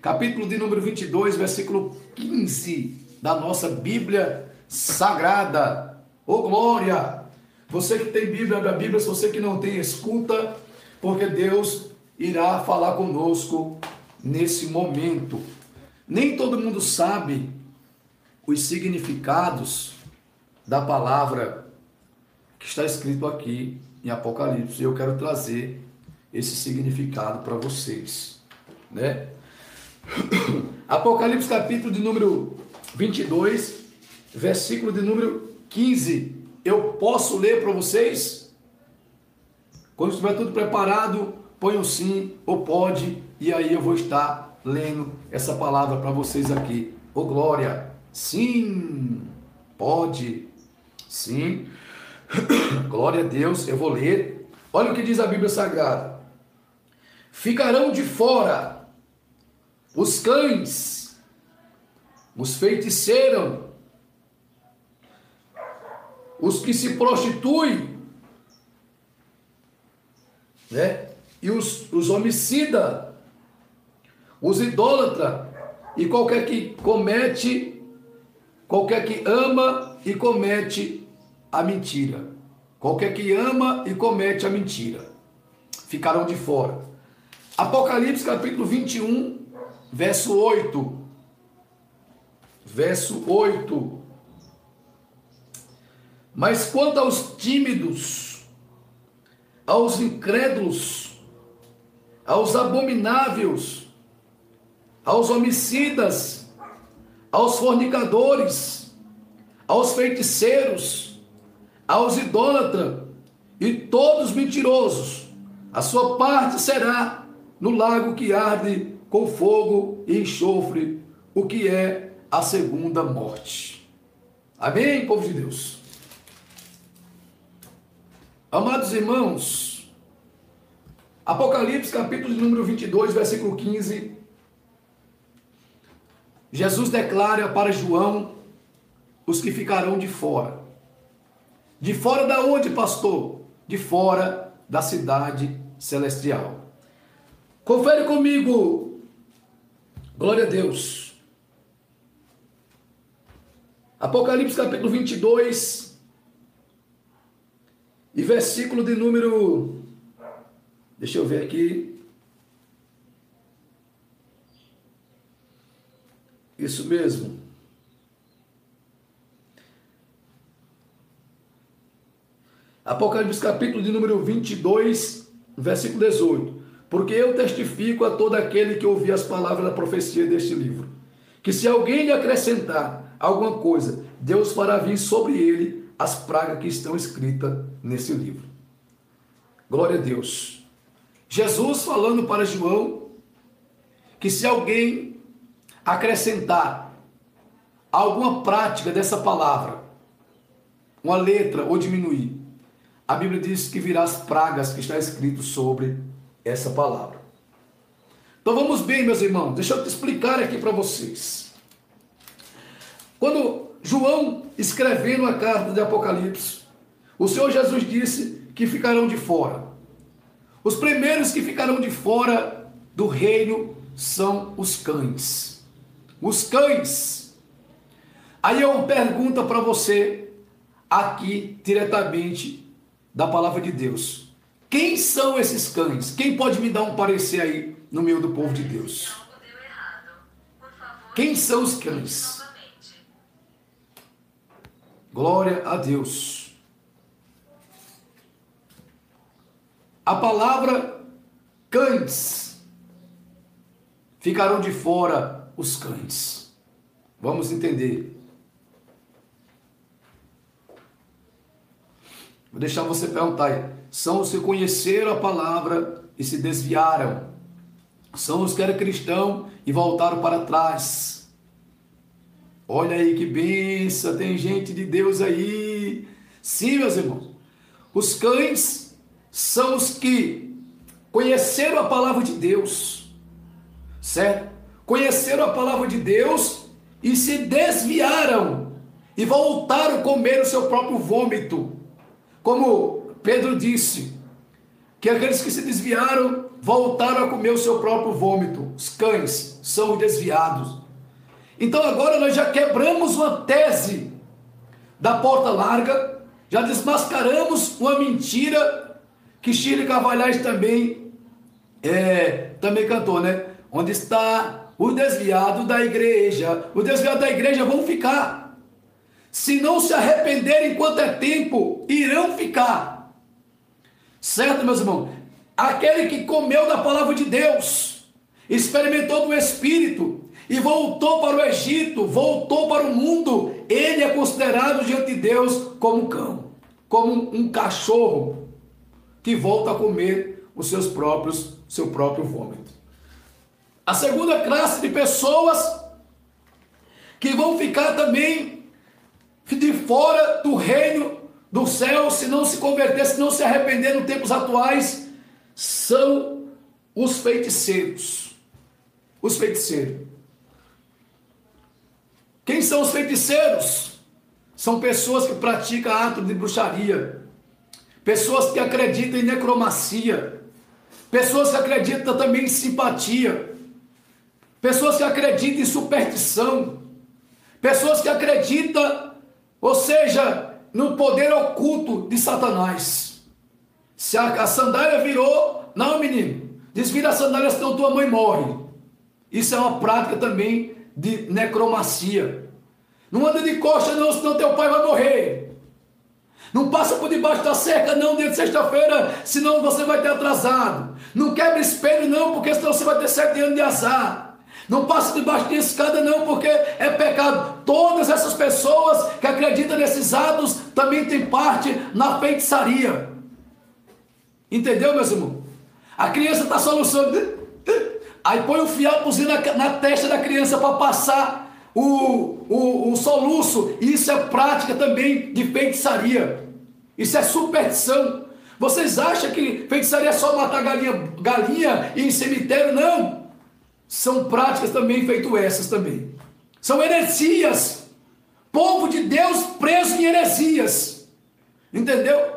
capítulo de número 22, versículo 15 da nossa Bíblia Sagrada. Ô oh, glória! Você que tem Bíblia, a Bíblia, se você que não tem, escuta, porque Deus irá falar conosco nesse momento. Nem todo mundo sabe os significados da palavra que está escrito aqui em Apocalipse. Eu quero trazer esse significado para vocês, né? Apocalipse capítulo de número 22, versículo de número 15. Eu posso ler para vocês? Quando estiver tudo preparado, põe um sim ou pode, e aí eu vou estar lendo essa palavra para vocês aqui. Ô glória! Sim, pode, sim. glória a Deus, eu vou ler. Olha o que diz a Bíblia Sagrada. Ficarão de fora os cães, os feiticeiros, os que se prostituem, né? E os, os homicidas, os idólatras, e qualquer que comete, qualquer que ama e comete a mentira. Qualquer que ama e comete a mentira. Ficarão de fora. Apocalipse capítulo 21, verso 8. Verso 8. Mas quanto aos tímidos, aos incrédulos, aos abomináveis, aos homicidas, aos fornicadores, aos feiticeiros, aos idólatras e todos mentirosos, a sua parte será no lago que arde com fogo e enxofre, o que é a segunda morte. Amém, povo de Deus? Amados irmãos, Apocalipse capítulo número 22, versículo 15, Jesus declara para João os que ficarão de fora. De fora da onde, pastor? De fora da cidade celestial. Confere comigo. Glória a Deus. Apocalipse capítulo 22 e versículo de número Deixa eu ver aqui. Isso mesmo. Apocalipse capítulo de número 22, versículo 18. Porque eu testifico a todo aquele que ouvir as palavras da profecia deste livro, que se alguém lhe acrescentar alguma coisa, Deus fará vir sobre ele as pragas que estão escritas nesse livro. Glória a Deus. Jesus falando para João que se alguém acrescentar alguma prática dessa palavra, uma letra ou diminuir, a Bíblia diz que virá as pragas que está escrito sobre essa palavra. Então vamos bem, meus irmãos, deixa eu te explicar aqui para vocês. Quando João escrevendo a carta de Apocalipse, o Senhor Jesus disse que ficarão de fora. Os primeiros que ficarão de fora do reino são os cães. Os cães. Aí eu pergunta para você aqui diretamente da palavra de Deus. Quem são esses cães? Quem pode me dar um parecer aí no meio do povo de Deus? Quem são os cães? Glória a Deus. A palavra cães ficarão de fora os cães. Vamos entender. Vou deixar você perguntar aí são os que conheceram a palavra e se desviaram. São os que eram cristãos e voltaram para trás. Olha aí que benção, tem gente de Deus aí. Sim, meus irmãos. Os cães são os que conheceram a palavra de Deus, certo? Conheceram a palavra de Deus e se desviaram e voltaram a comer o seu próprio vômito. Como Pedro disse que aqueles que se desviaram voltaram a comer o seu próprio vômito. Os cães são os desviados. Então agora nós já quebramos uma tese da porta larga, já desmascaramos uma mentira que Chile Carvalhais também é, também cantou, né? Onde está o desviado da igreja? O desviado da igreja vão ficar. Se não se arrependerem enquanto é tempo, irão ficar. Certo, meus irmãos? Aquele que comeu da palavra de Deus, experimentou do Espírito e voltou para o Egito, voltou para o mundo, ele é considerado diante de Deus como cão, como um cachorro que volta a comer os seus próprios, seu próprio vômito. A segunda classe de pessoas que vão ficar também de fora do reino do céu, se não se converter, se não se arrepender nos tempos atuais, são os feiticeiros. Os feiticeiros. Quem são os feiticeiros? São pessoas que praticam ato de bruxaria, pessoas que acreditam em necromancia, pessoas que acreditam também em simpatia, pessoas que acreditam em superstição, pessoas que acreditam, ou seja, no poder oculto de Satanás. Se a, a sandália virou, não menino, desvira a sandália senão tua mãe morre. Isso é uma prática também de necromancia. Não anda de costa não, senão teu pai vai morrer. Não passa por debaixo da cerca não, dia de sexta-feira, senão você vai ter atrasado. Não quebra espelho não, porque senão você vai ter sete anos de azar. Não passa debaixo de escada não, porque é pecado. Todas essas pessoas que acreditam nesses atos também têm parte na feitiçaria. Entendeu, meus irmãos? A criança está solucionando. Aí põe o fiapozinho na, na testa da criança para passar o, o, o soluço. Isso é prática também de feitiçaria. Isso é superstição. Vocês acham que feitiçaria é só matar galinha, galinha em cemitério? Não. São práticas também feito essas também. São heresias. Povo de Deus preso em heresias. Entendeu?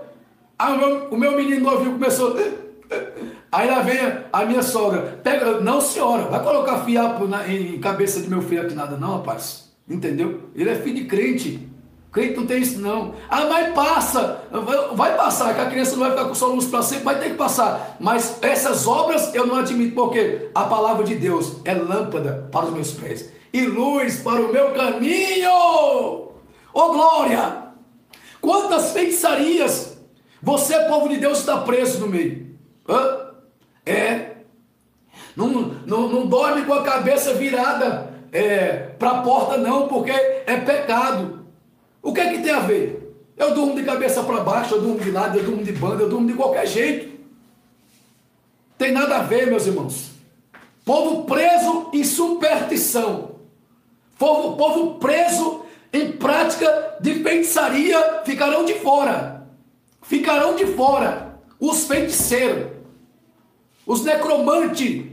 Aí o meu, o meu menino novinho começou. Aí lá vem a, minha sogra. Pega, não senhora, vai colocar fiapo na, em cabeça de meu filho aqui nada, não, rapaz. Entendeu? Ele é filho de crente. Crente não tem isso, não. Ah, mas passa. Vai passar, que a criança não vai ficar com soluço para sempre, vai ter que passar. Mas essas obras eu não admito, porque a palavra de Deus é lâmpada para os meus pés e luz para o meu caminho. Ô oh, glória! Quantas feitiçarias você, povo de Deus, está preso no meio? Hã? É. Não, não, não dorme com a cabeça virada é, para a porta, não, porque é pecado. O que é que tem a ver? Eu durmo de cabeça para baixo, eu durmo de lado, eu durmo de banda, eu durmo de qualquer jeito. Tem nada a ver, meus irmãos. Povo preso em superstição. Povo, povo preso em prática de feitiçaria ficarão de fora. Ficarão de fora os feiticeiros os necromantes,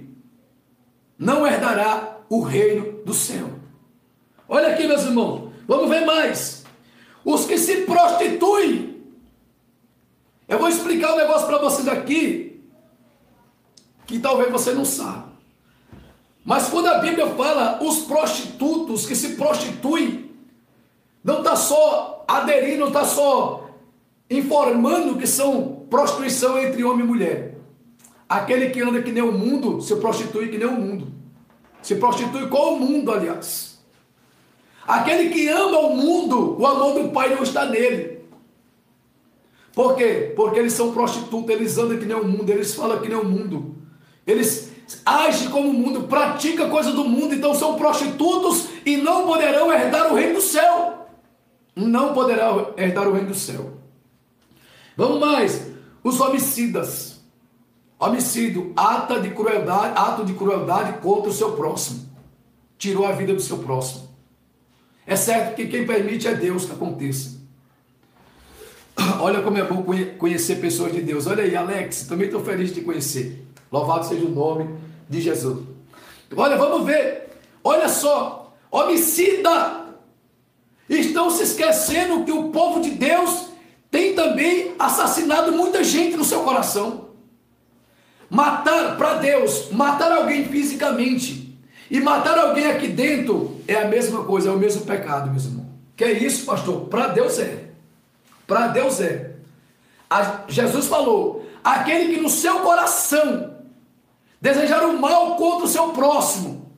não herdará o reino do céu. Olha aqui, meus irmãos, vamos ver mais. Os que se prostituem. Eu vou explicar um negócio para vocês aqui, que talvez você não saiba. Mas quando a Bíblia fala os prostitutos que se prostituem, não está só aderindo, não está só informando que são prostituição entre homem e mulher. Aquele que anda que nem o mundo se prostitui que nem o mundo. Se prostitui com o mundo, aliás. Aquele que ama o mundo, o amor do Pai não está nele. Por quê? Porque eles são prostitutos, eles andam que nem o mundo, eles falam que nem o mundo. Eles agem como o mundo, praticam coisa do mundo, então são prostitutos e não poderão herdar o reino do céu. Não poderão herdar o reino do céu. Vamos mais. Os homicidas. Homicídio, de crueldade, ato de crueldade contra o seu próximo. Tirou a vida do seu próximo. É certo que quem permite é Deus que aconteça. Olha como é bom conhecer pessoas de Deus. Olha aí, Alex, também estou feliz de conhecer. Louvado seja o nome de Jesus. Olha, vamos ver. Olha só, homicida. Estão se esquecendo que o povo de Deus tem também assassinado muita gente no seu coração. matar para Deus, matar alguém fisicamente e matar alguém aqui dentro é a mesma coisa, é o mesmo pecado, meu irmão. Que é isso, pastor? Para Deus é. Para Deus é. A, Jesus falou: aquele que no seu coração desejar o mal contra o seu próximo,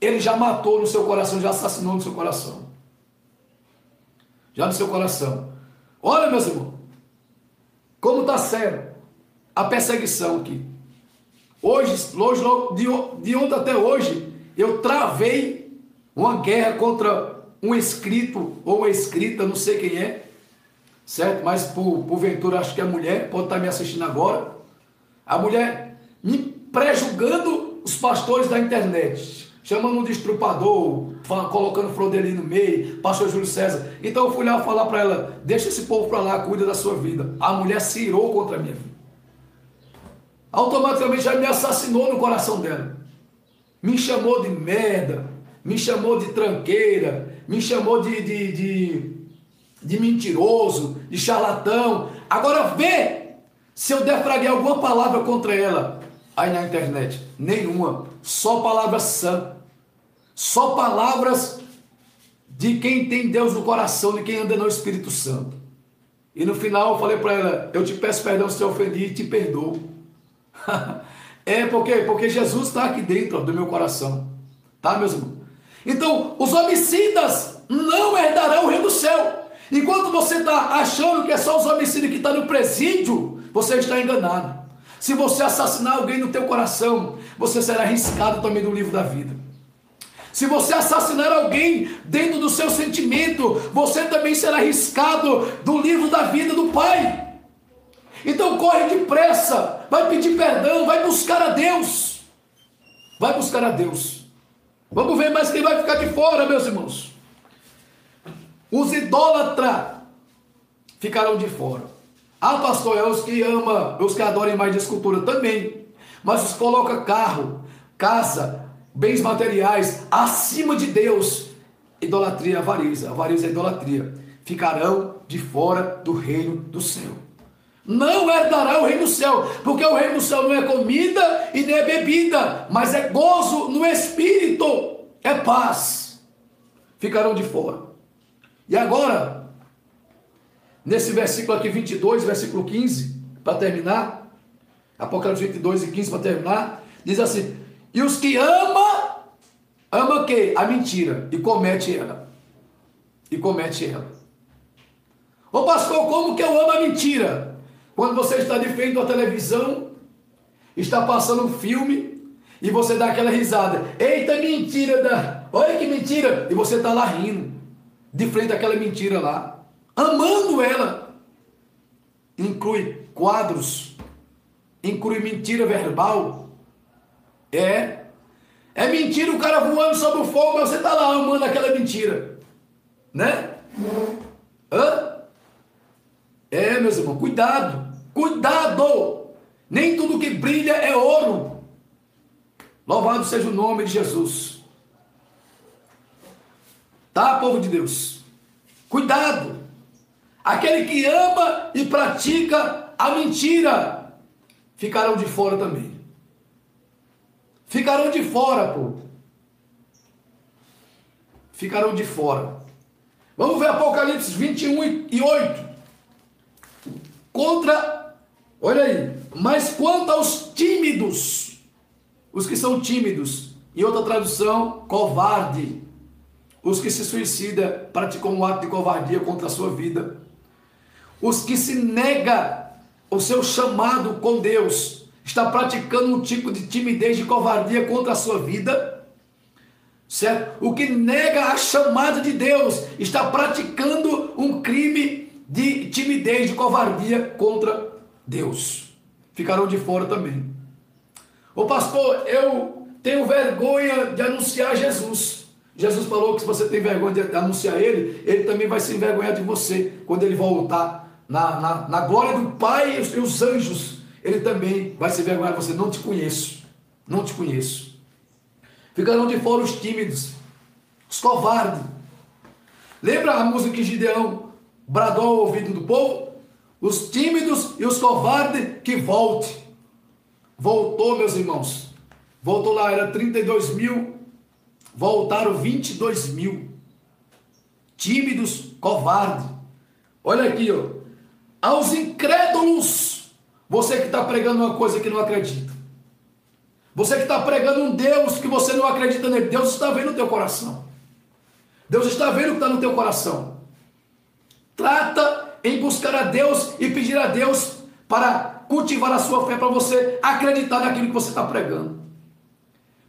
ele já matou no seu coração, já assassinou no seu coração. Já no seu coração. Olha, meus irmãos, como está sério a perseguição aqui. Hoje, hoje de, de ontem até hoje, eu travei uma guerra contra um escrito ou uma escrita, não sei quem é, certo? Mas por, porventura acho que é mulher, pode estar me assistindo agora. A mulher me prejugando os pastores da internet, chamando um de colocando Frodeli no meio, pastor Júlio César. Então eu fui lá falar para ela: deixa esse povo para lá, cuida da sua vida. A mulher se irou contra minha vida. Automaticamente já me assassinou no coração dela. Me chamou de merda, me chamou de tranqueira, me chamou de, de, de, de mentiroso, de charlatão. Agora vê se eu defraguei alguma palavra contra ela aí na internet. Nenhuma. Só palavras sã. Só palavras de quem tem Deus no coração, de quem anda no Espírito Santo. E no final eu falei para ela: Eu te peço perdão se eu ofendi e te perdoo. é porque porque Jesus está aqui dentro do meu coração. Tá, meus irmãos? Então, os homicidas não herdarão o reino do céu. Enquanto você está achando que é só os homicidas que estão tá no presídio, você está enganado. Se você assassinar alguém no teu coração, você será arriscado também do livro da vida. Se você assassinar alguém dentro do seu sentimento, você também será arriscado do livro da vida do Pai. Então corre depressa, vai pedir perdão, vai buscar a Deus. Vai buscar a Deus. Vamos ver mais quem vai ficar de fora, meus irmãos. Os idólatras ficarão de fora. Ah, pastor, é os que ama, os que adoram mais de escultura também. Mas os coloca carro, casa, bens materiais acima de Deus. Idolatria, avariza, avariza é idolatria. Ficarão de fora do reino do céu. Não herdará o reino do céu, porque o reino do céu não é comida e nem é bebida, mas é gozo no espírito, é paz. Ficarão de fora. E agora, Nesse versículo aqui 22, versículo 15, para terminar, Apocalipse 22 e 15 para terminar, diz assim: "E os que ama, ama o quê? A mentira e comete ela. E comete ela. Ô pastor, como que eu amo a mentira? Quando você está de frente da televisão, está passando um filme e você dá aquela risada. Eita, mentira da. Olha que mentira! E você está lá rindo, de frente àquela mentira lá amando ela. Inclui quadros, inclui mentira verbal. É. É mentira o cara voando sobre o fogo, mas você está lá amando aquela mentira. Né? Hã? É, meus irmãos, cuidado. Cuidado! Nem tudo que brilha é ouro. Louvado seja o nome de Jesus. Tá, povo de Deus? Cuidado! Aquele que ama e pratica a mentira ficarão de fora também. Ficarão de fora, pô. Ficarão de fora. Vamos ver Apocalipse 21 e 8. Contra, olha aí, mas quanto aos tímidos, os que são tímidos, em outra tradução, covarde, os que se suicidam, praticam um ato de covardia contra a sua vida, os que se nega o seu chamado com Deus, está praticando um tipo de timidez, de covardia contra a sua vida, certo? O que nega a chamada de Deus está praticando um crime de timidez, de covardia contra Deus. Ficarão de fora também. O pastor, eu tenho vergonha de anunciar Jesus. Jesus falou que se você tem vergonha de anunciar ele, ele também vai se envergonhar de você quando ele voltar na, na, na glória do Pai e os anjos, ele também vai se vergonhar de você. Não te conheço, não te conheço. Ficarão de fora os tímidos, os covardes. Lembra a música que Gideão bradou ao ouvido do povo? Os tímidos e os covardes que volte. voltou, meus irmãos. Voltou lá, era 32 mil, voltaram 22 mil. Tímidos, covardes. Olha aqui, ó. Aos incrédulos, você que está pregando uma coisa que não acredita. Você que está pregando um Deus que você não acredita nele. Deus está vendo o teu coração. Deus está vendo o que está no teu coração. Trata em buscar a Deus e pedir a Deus para cultivar a sua fé, para você acreditar naquilo que você está pregando.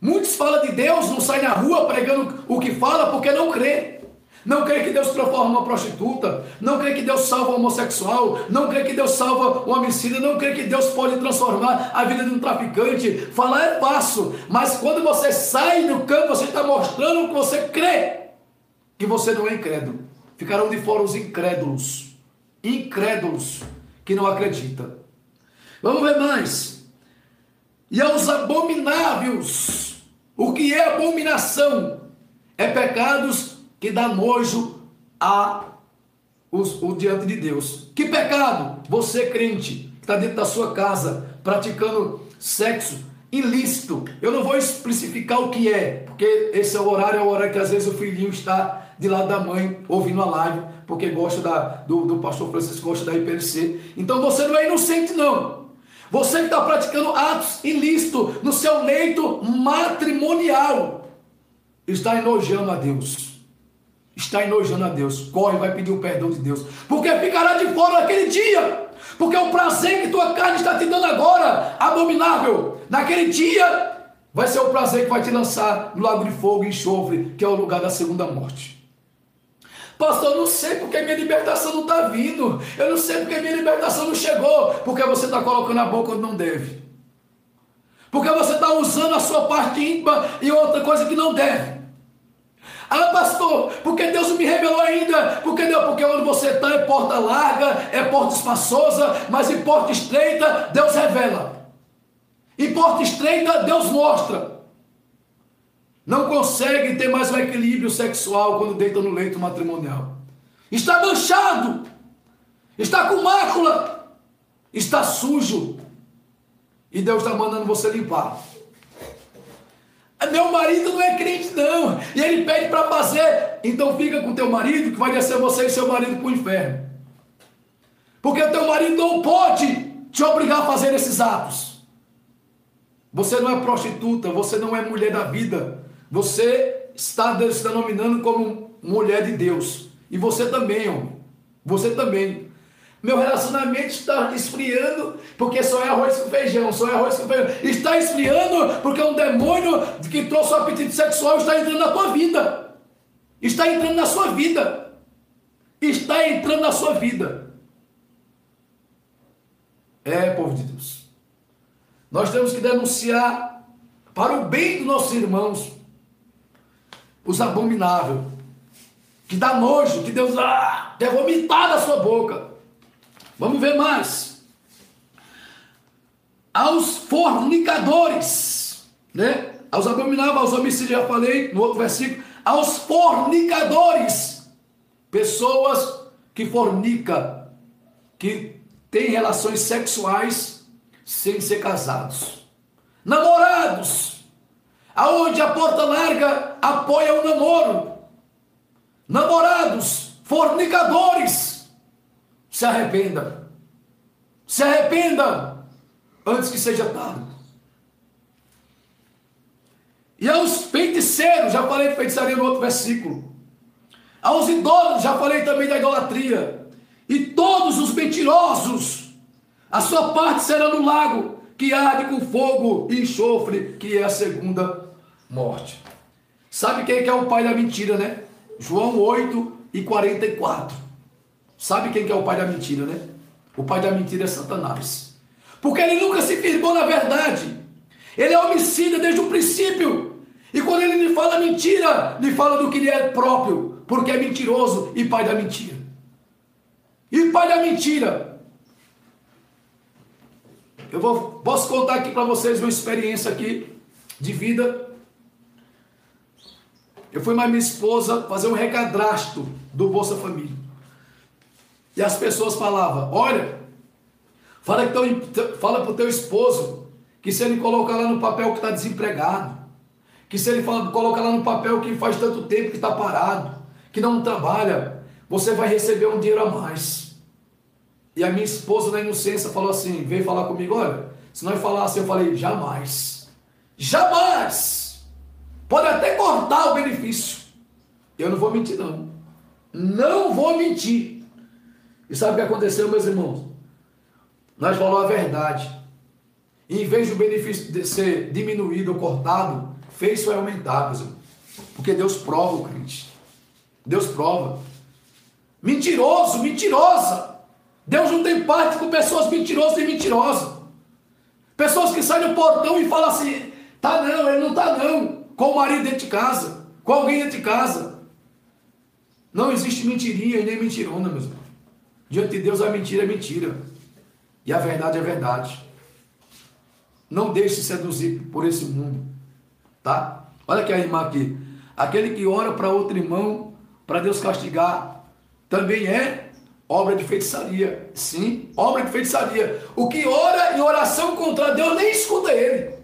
Muitos falam de Deus, não saem na rua pregando o que fala porque não crê. Não crê que Deus transforma uma prostituta, não crê que Deus salva um homossexual, não crê que Deus salva um homicida, não crê que Deus pode transformar a vida de um traficante. Falar é fácil, mas quando você sai do campo, você está mostrando que você crê, que você não é incrédulo. Ficarão de fora os incrédulos, incrédulos que não acreditam. Vamos ver mais. E aos abomináveis, o que é abominação? É pecados que dá nojo a os, o diante de Deus. Que pecado? Você crente que está dentro da sua casa praticando sexo ilícito. Eu não vou especificar o que é, porque esse é o horário, é o horário que às vezes o filhinho está de lado da mãe ouvindo a live, porque gosta da, do, do pastor Francisco, gosta da IPLC. Então você não é inocente, não. Você que está praticando atos ilícitos no seu leito matrimonial, está enojando a Deus. Está enojando a Deus. Corre, vai pedir o perdão de Deus. Porque ficará de fora naquele dia. Porque o prazer que tua carne está te dando agora, abominável, naquele dia, vai ser o prazer que vai te lançar no lago de fogo e enxofre, que é o lugar da segunda morte. Pastor, eu não sei porque minha libertação não está vindo. Eu não sei porque minha libertação não chegou. Porque você está colocando a boca onde não deve. Porque você está usando a sua parte íntima e outra coisa que não deve. Ah, pastor, porque Deus não me revelou ainda. Porque Deus, porque onde você está é porta larga, é porta espaçosa, mas em porta estreita, Deus revela. Em porta estreita, Deus mostra não consegue ter mais um equilíbrio sexual quando deita no leito matrimonial. Está manchado, está com mácula, está sujo. E Deus está mandando você limpar. Meu marido não é crente, não. E ele pede para fazer. Então fica com teu marido, que vai descer você e seu marido para o inferno. Porque teu marido não pode te obrigar a fazer esses atos. Você não é prostituta, você não é mulher da vida. Você está se denominando como mulher de Deus. E você também, homem. Você também. Meu relacionamento está esfriando porque só é arroz com feijão, só é arroz com feijão. Está esfriando porque um demônio que trouxe o apetite sexual está entrando na tua vida. Está entrando na sua vida. Está entrando na sua vida. É, povo de Deus. Nós temos que denunciar para o bem dos nossos irmãos os abomináveis, que dá nojo, que Deus ah, quer vomitar da sua boca. Vamos ver mais. Aos fornicadores, né? Aos abomináveis, aos homicídios, já falei no outro versículo. Aos fornicadores, pessoas que fornica, que têm relações sexuais sem ser casados. Namorados, aonde a porta larga apoia o namoro. Namorados, fornicadores, se arrependa. Se arrependa antes que seja tarde. E aos feiticeiros, já falei de feitiçaria no outro versículo. Aos idólatras, já falei também da idolatria. E todos os mentirosos, a sua parte será no lago, que arde com fogo e enxofre, que é a segunda morte. Sabe quem é o pai da mentira, né? João 8 e 44. Sabe quem é o pai da mentira, né? O pai da mentira é Satanás. Porque ele nunca se firmou na verdade. Ele é homicida desde o princípio. E quando ele lhe fala mentira, lhe fala do que ele é próprio, porque é mentiroso e pai da mentira. E pai da mentira. Eu vou, posso contar aqui para vocês uma experiência aqui de vida eu fui mais minha esposa fazer um recadrasto do Bolsa Família. E as pessoas falavam: Olha, fala, que teu, fala para o teu esposo que se ele colocar lá no papel que está desempregado, que se ele colocar lá no papel que faz tanto tempo que está parado, que não trabalha, você vai receber um dinheiro a mais. E a minha esposa, na inocência, falou assim: veio falar comigo, olha, se nós falasse, eu falei, jamais. Jamais! Pode até cortar o benefício. Eu não vou mentir, não. Não vou mentir. E sabe o que aconteceu, meus irmãos? Nós falamos a verdade. E em vez do benefício de ser diminuído ou cortado, fez foi aumentar, meus irmãos. Porque Deus prova o crente. Deus prova. Mentiroso, mentirosa. Deus não tem parte com pessoas mentirosas e mentirosas. Pessoas que saem do portão e falam assim: tá não, ele não tá não. Com o marido dentro de casa, com alguém dentro de casa. Não existe mentirinha e nem mentirona, meus irmãos. Diante de Deus a mentira é mentira. E a verdade é verdade. Não deixe se seduzir por esse mundo. Tá? Olha aqui a irmã aqui. Aquele que ora para outro irmão, para Deus castigar, também é obra de feitiçaria. Sim, obra de feitiçaria. O que ora em oração contra Deus nem escuta ele.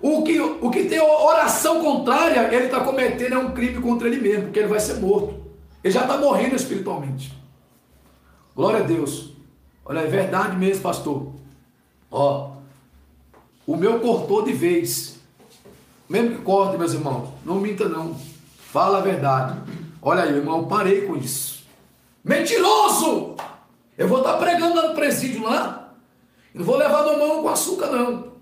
O que, o que tem oração contrária, ele está cometendo é um crime contra ele mesmo, porque ele vai ser morto. Ele já está morrendo espiritualmente. Glória a Deus. Olha, é verdade mesmo, pastor. Ó, o meu cortou de vez. Mesmo que corte, meus irmãos, não minta não. Fala a verdade. Olha aí, irmão, parei com isso. Mentiroso! Eu vou estar pregando lá no presídio lá. Não vou levar no mão com açúcar, não.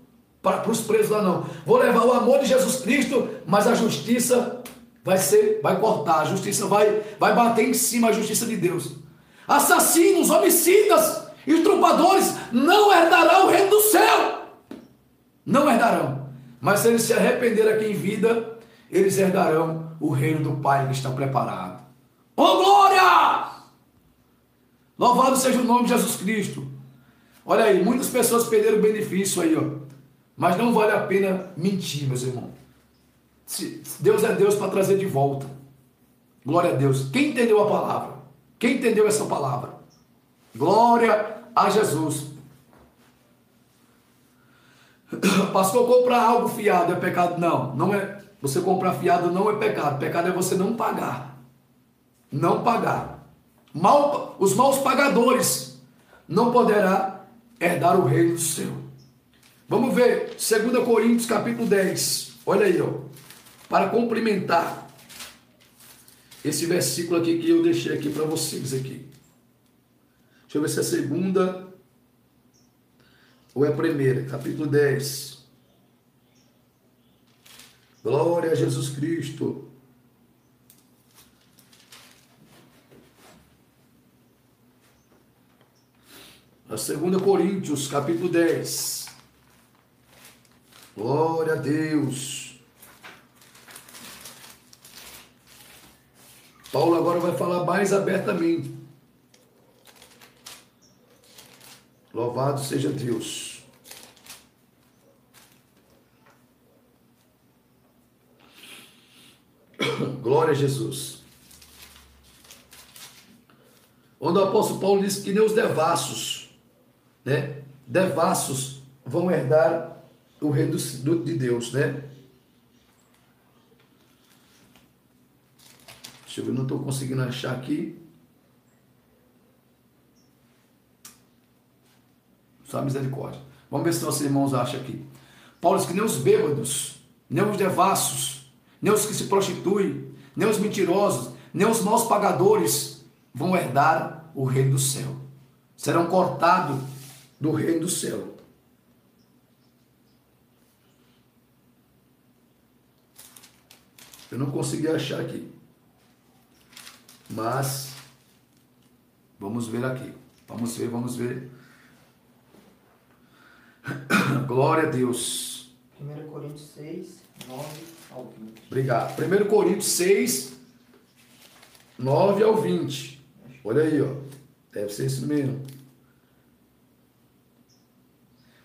Para, os presos lá, não. Vou levar o amor de Jesus Cristo, mas a justiça vai ser, vai cortar. A justiça vai, vai bater em cima a justiça de Deus. Assassinos, homicidas, estrupadores não herdarão o reino do céu. Não herdarão. Mas se eles se arrependerem aqui em vida, eles herdarão o reino do Pai que está preparado. Oh glória! Louvado seja o nome de Jesus Cristo. Olha aí, muitas pessoas perderam o benefício aí, ó. Mas não vale a pena mentir, meus irmãos. Deus é Deus para trazer de volta. Glória a Deus. Quem entendeu a palavra? Quem entendeu essa palavra? Glória a Jesus. Pastor, comprar algo fiado é pecado? Não, não é. Você comprar fiado não é pecado. Pecado é você não pagar. Não pagar. Mal, os maus pagadores não poderá herdar o reino do céu. Vamos ver 2 Coríntios capítulo 10. Olha aí, ó. Para complementar esse versículo aqui que eu deixei aqui para vocês aqui. Deixa eu ver se é segunda ou é primeira, capítulo 10. Glória a Jesus Cristo. A segunda Coríntios, capítulo 10. Glória a Deus. Paulo agora vai falar mais abertamente. Louvado seja Deus. Glória a Jesus. Onde o apóstolo Paulo diz que nem os devassos, né? Devassos vão herdar o reino de Deus, né? Deixa eu ver, não estou conseguindo achar aqui. Só misericórdia. Vamos ver se nossos irmãos acham aqui. Paulo diz que nem os bêbados, nem os devassos, nem os que se prostituem, nem os mentirosos, nem os maus pagadores vão herdar o reino do céu. Serão cortados do reino do céu. Eu não consegui achar aqui. Mas vamos ver aqui. Vamos ver, vamos ver. Glória a Deus. 1 Coríntios 6, 9 ao 20. Obrigado. 1 Coríntios 6, 9 ao 20. Olha aí, ó. Deve ser isso mesmo.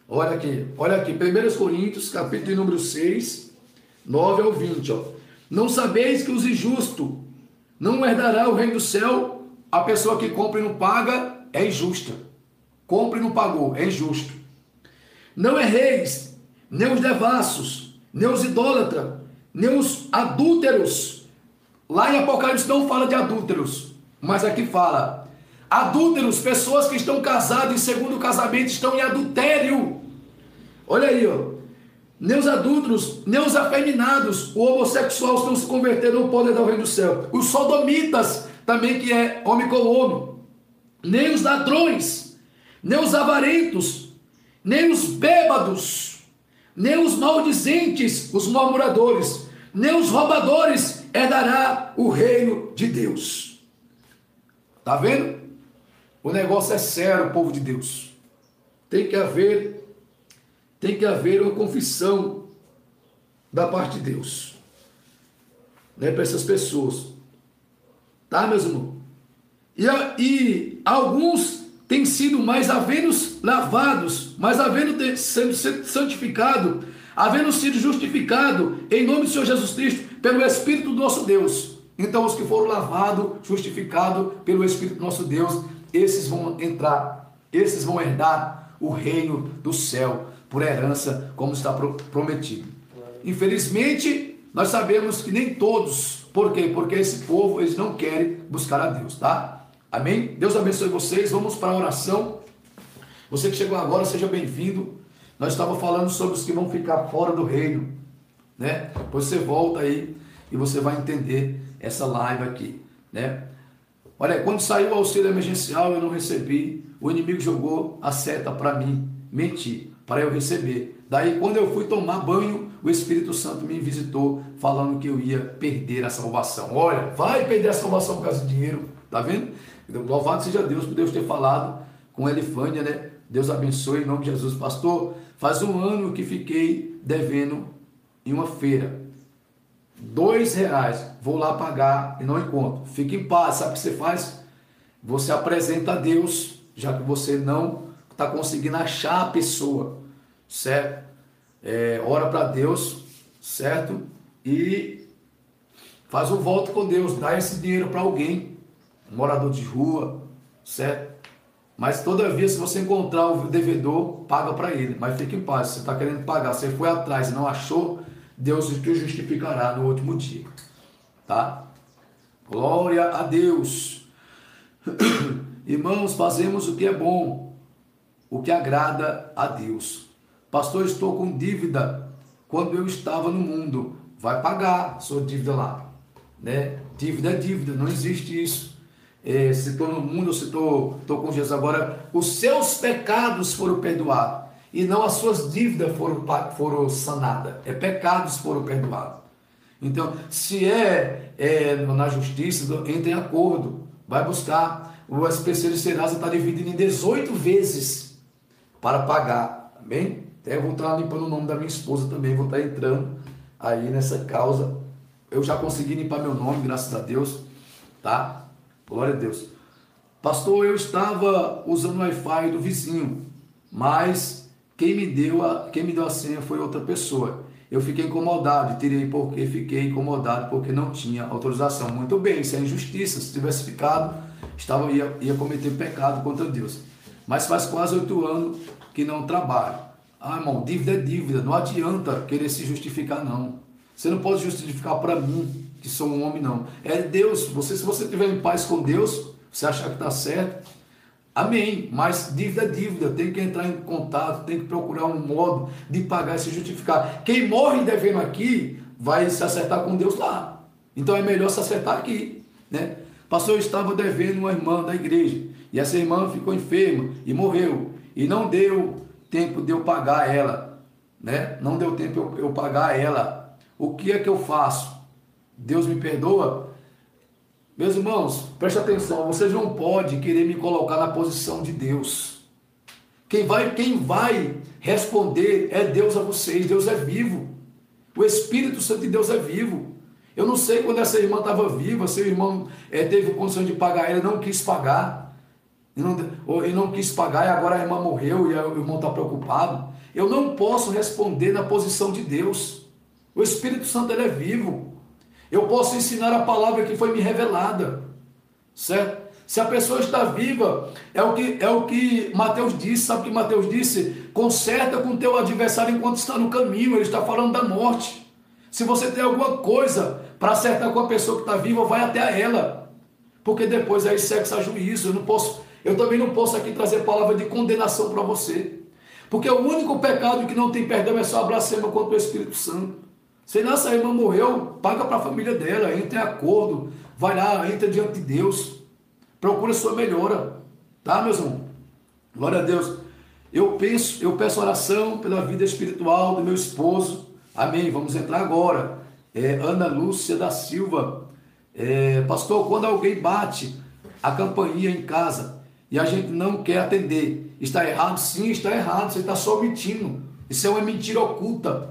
Olha aqui, olha aqui. 1 Coríntios, capítulo número 6, 9 ao 20. Ó. Não sabeis que os injustos não herdará o reino do céu? A pessoa que compra e não paga é injusta. Compra e não pagou, é injusto. Não erreis, nem os devassos, nem os idólatras, nem os adúlteros. Lá em Apocalipse não fala de adúlteros, mas aqui fala. Adúlteros, pessoas que estão casadas em segundo casamento, estão em adultério. Olha aí, ó. Nem os adúlteros, nem os afeminados, o homossexual estão se convertendo no poder do reino do céu. Os sodomitas, também que é homem com homem. Nem os ladrões, nem os avarentos, nem os bêbados, nem os maldizentes, os murmuradores, nem os roubadores herdará o reino de Deus. Tá vendo? O negócio é sério, povo de Deus. Tem que haver tem que haver uma confissão da parte de Deus. Né, para essas pessoas. Tá, meus irmãos? E, e alguns têm sido mais havendo lavados, mas havendo sendo santificado, havendo sido justificado em nome do Senhor Jesus Cristo pelo Espírito do nosso Deus. Então, os que foram lavados, justificados pelo Espírito do nosso Deus, esses vão entrar, esses vão herdar o reino do céu por herança, como está prometido. Infelizmente, nós sabemos que nem todos, por quê? Porque esse povo, eles não querem buscar a Deus, tá? Amém? Deus abençoe vocês, vamos para a oração. Você que chegou agora, seja bem-vindo. Nós estávamos falando sobre os que vão ficar fora do reino, né? Depois você volta aí e você vai entender essa live aqui, né? Olha, quando saiu o auxílio emergencial, eu não recebi. O inimigo jogou a seta para mim. Menti para eu receber. Daí, quando eu fui tomar banho, o Espírito Santo me visitou, falando que eu ia perder a salvação. Olha, vai perder a salvação por causa de dinheiro, tá vendo? Então, louvado seja Deus por Deus ter falado com Elifânia, né? Deus abençoe em nome de Jesus. Pastor, faz um ano que fiquei devendo em uma feira. Dois reais, vou lá pagar e não encontro. Fique em paz, sabe o que você faz? Você apresenta a Deus, já que você não está conseguindo achar a pessoa certo? É, ora para Deus, certo? E faz um voto com Deus, dá esse dinheiro para alguém, um morador de rua, certo? Mas todavia, se você encontrar o devedor, paga para ele. Mas fique em paz, você está querendo pagar, você foi atrás e não achou, Deus te justificará no último dia. Tá? Glória a Deus. Irmãos, fazemos o que é bom, o que agrada a Deus. Pastor, estou com dívida quando eu estava no mundo. Vai pagar sua dívida lá. Né? Dívida é dívida, não existe isso. É, se estou no mundo, se estou, com Jesus agora, os seus pecados foram perdoados e não as suas dívidas foram, foram sanadas. É pecados foram perdoados. Então, se é, é na justiça, entre em acordo, vai buscar. O SPC de Serasa está dividido em 18 vezes para pagar. Amém? Até vou estar limpando o nome da minha esposa também, vou estar entrando aí nessa causa. Eu já consegui limpar meu nome, graças a Deus, tá? Glória a Deus. Pastor, eu estava usando o Wi-Fi do vizinho, mas quem me deu a, quem me deu a senha foi outra pessoa. Eu fiquei incomodado, tirei porque fiquei incomodado porque não tinha autorização. Muito bem, isso é injustiça. Se tivesse ficado, estava ia, ia cometer pecado contra Deus. Mas faz quase oito anos que não trabalho. Ah, irmão, dívida é dívida. Não adianta querer se justificar, não. Você não pode justificar para mim, que sou um homem, não. É Deus. Você, se você estiver em paz com Deus, você achar que está certo, amém. Mas dívida é dívida. Tem que entrar em contato, tem que procurar um modo de pagar e se justificar. Quem morre devendo aqui, vai se acertar com Deus lá. Então é melhor se acertar aqui, né? Pastor, eu estava devendo uma irmã da igreja. E essa irmã ficou enferma e morreu. E não deu tempo de eu pagar ela, né? Não deu tempo eu, eu pagar ela. O que é que eu faço? Deus me perdoa? Meus irmãos, preste atenção, vocês não podem querer me colocar na posição de Deus. Quem vai, quem vai responder é Deus a vocês, Deus é vivo. O Espírito Santo de Deus é vivo. Eu não sei quando essa irmã estava viva, seu irmão é, teve condição de pagar ela, não quis pagar e não, e não quis pagar e agora a irmã morreu e o irmão está preocupado. Eu não posso responder na posição de Deus. O Espírito Santo ele é vivo. Eu posso ensinar a palavra que foi me revelada. Certo? Se a pessoa está viva, é o que é o que Mateus disse, sabe o que Mateus disse? Conserta com teu adversário enquanto está no caminho, ele está falando da morte. Se você tem alguma coisa para acertar com a pessoa que está viva, vai até ela. Porque depois aí segue a juízo. Eu não posso, eu também não posso aqui trazer palavra de condenação para você. Porque o único pecado que não tem perdão é só a blasfêmia contra o Espírito Santo. Se nossa irmã morreu, paga para a família dela, entra em acordo, vai lá, entra diante de Deus, procura sua melhora, tá, meus irmãos? Glória a Deus. Eu penso, eu peço oração pela vida espiritual do meu esposo. Amém. Vamos entrar agora. É, Ana Lúcia da Silva. É, pastor, quando alguém bate a campainha em casa e a gente não quer atender, Está errado? Sim, está errado. Você está só mentindo. Isso é uma mentira oculta.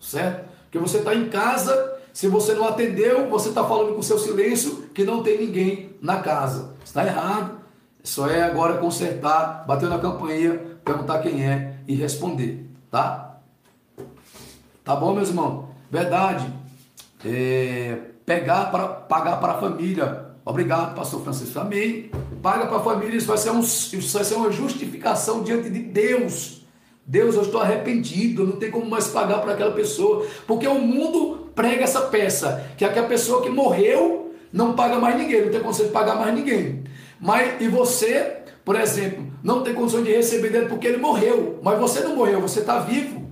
Certo? Porque você está em casa, se você não atendeu, você está falando com seu silêncio que não tem ninguém na casa. Está errado. Só é agora consertar, bater na campainha, perguntar quem é e responder. Tá? Tá bom, meus irmãos? Verdade. É, pegar para pagar para a família Obrigado, pastor Francisco. Amém. Paga para a família, isso vai, ser um, isso vai ser uma justificação diante de Deus. Deus, eu estou arrependido, não tem como mais pagar para aquela pessoa. Porque o mundo prega essa peça, que é aquela pessoa que morreu não paga mais ninguém, não tem condição de pagar mais ninguém. Mas, e você, por exemplo, não tem condição de receber dele porque ele morreu. Mas você não morreu, você está vivo.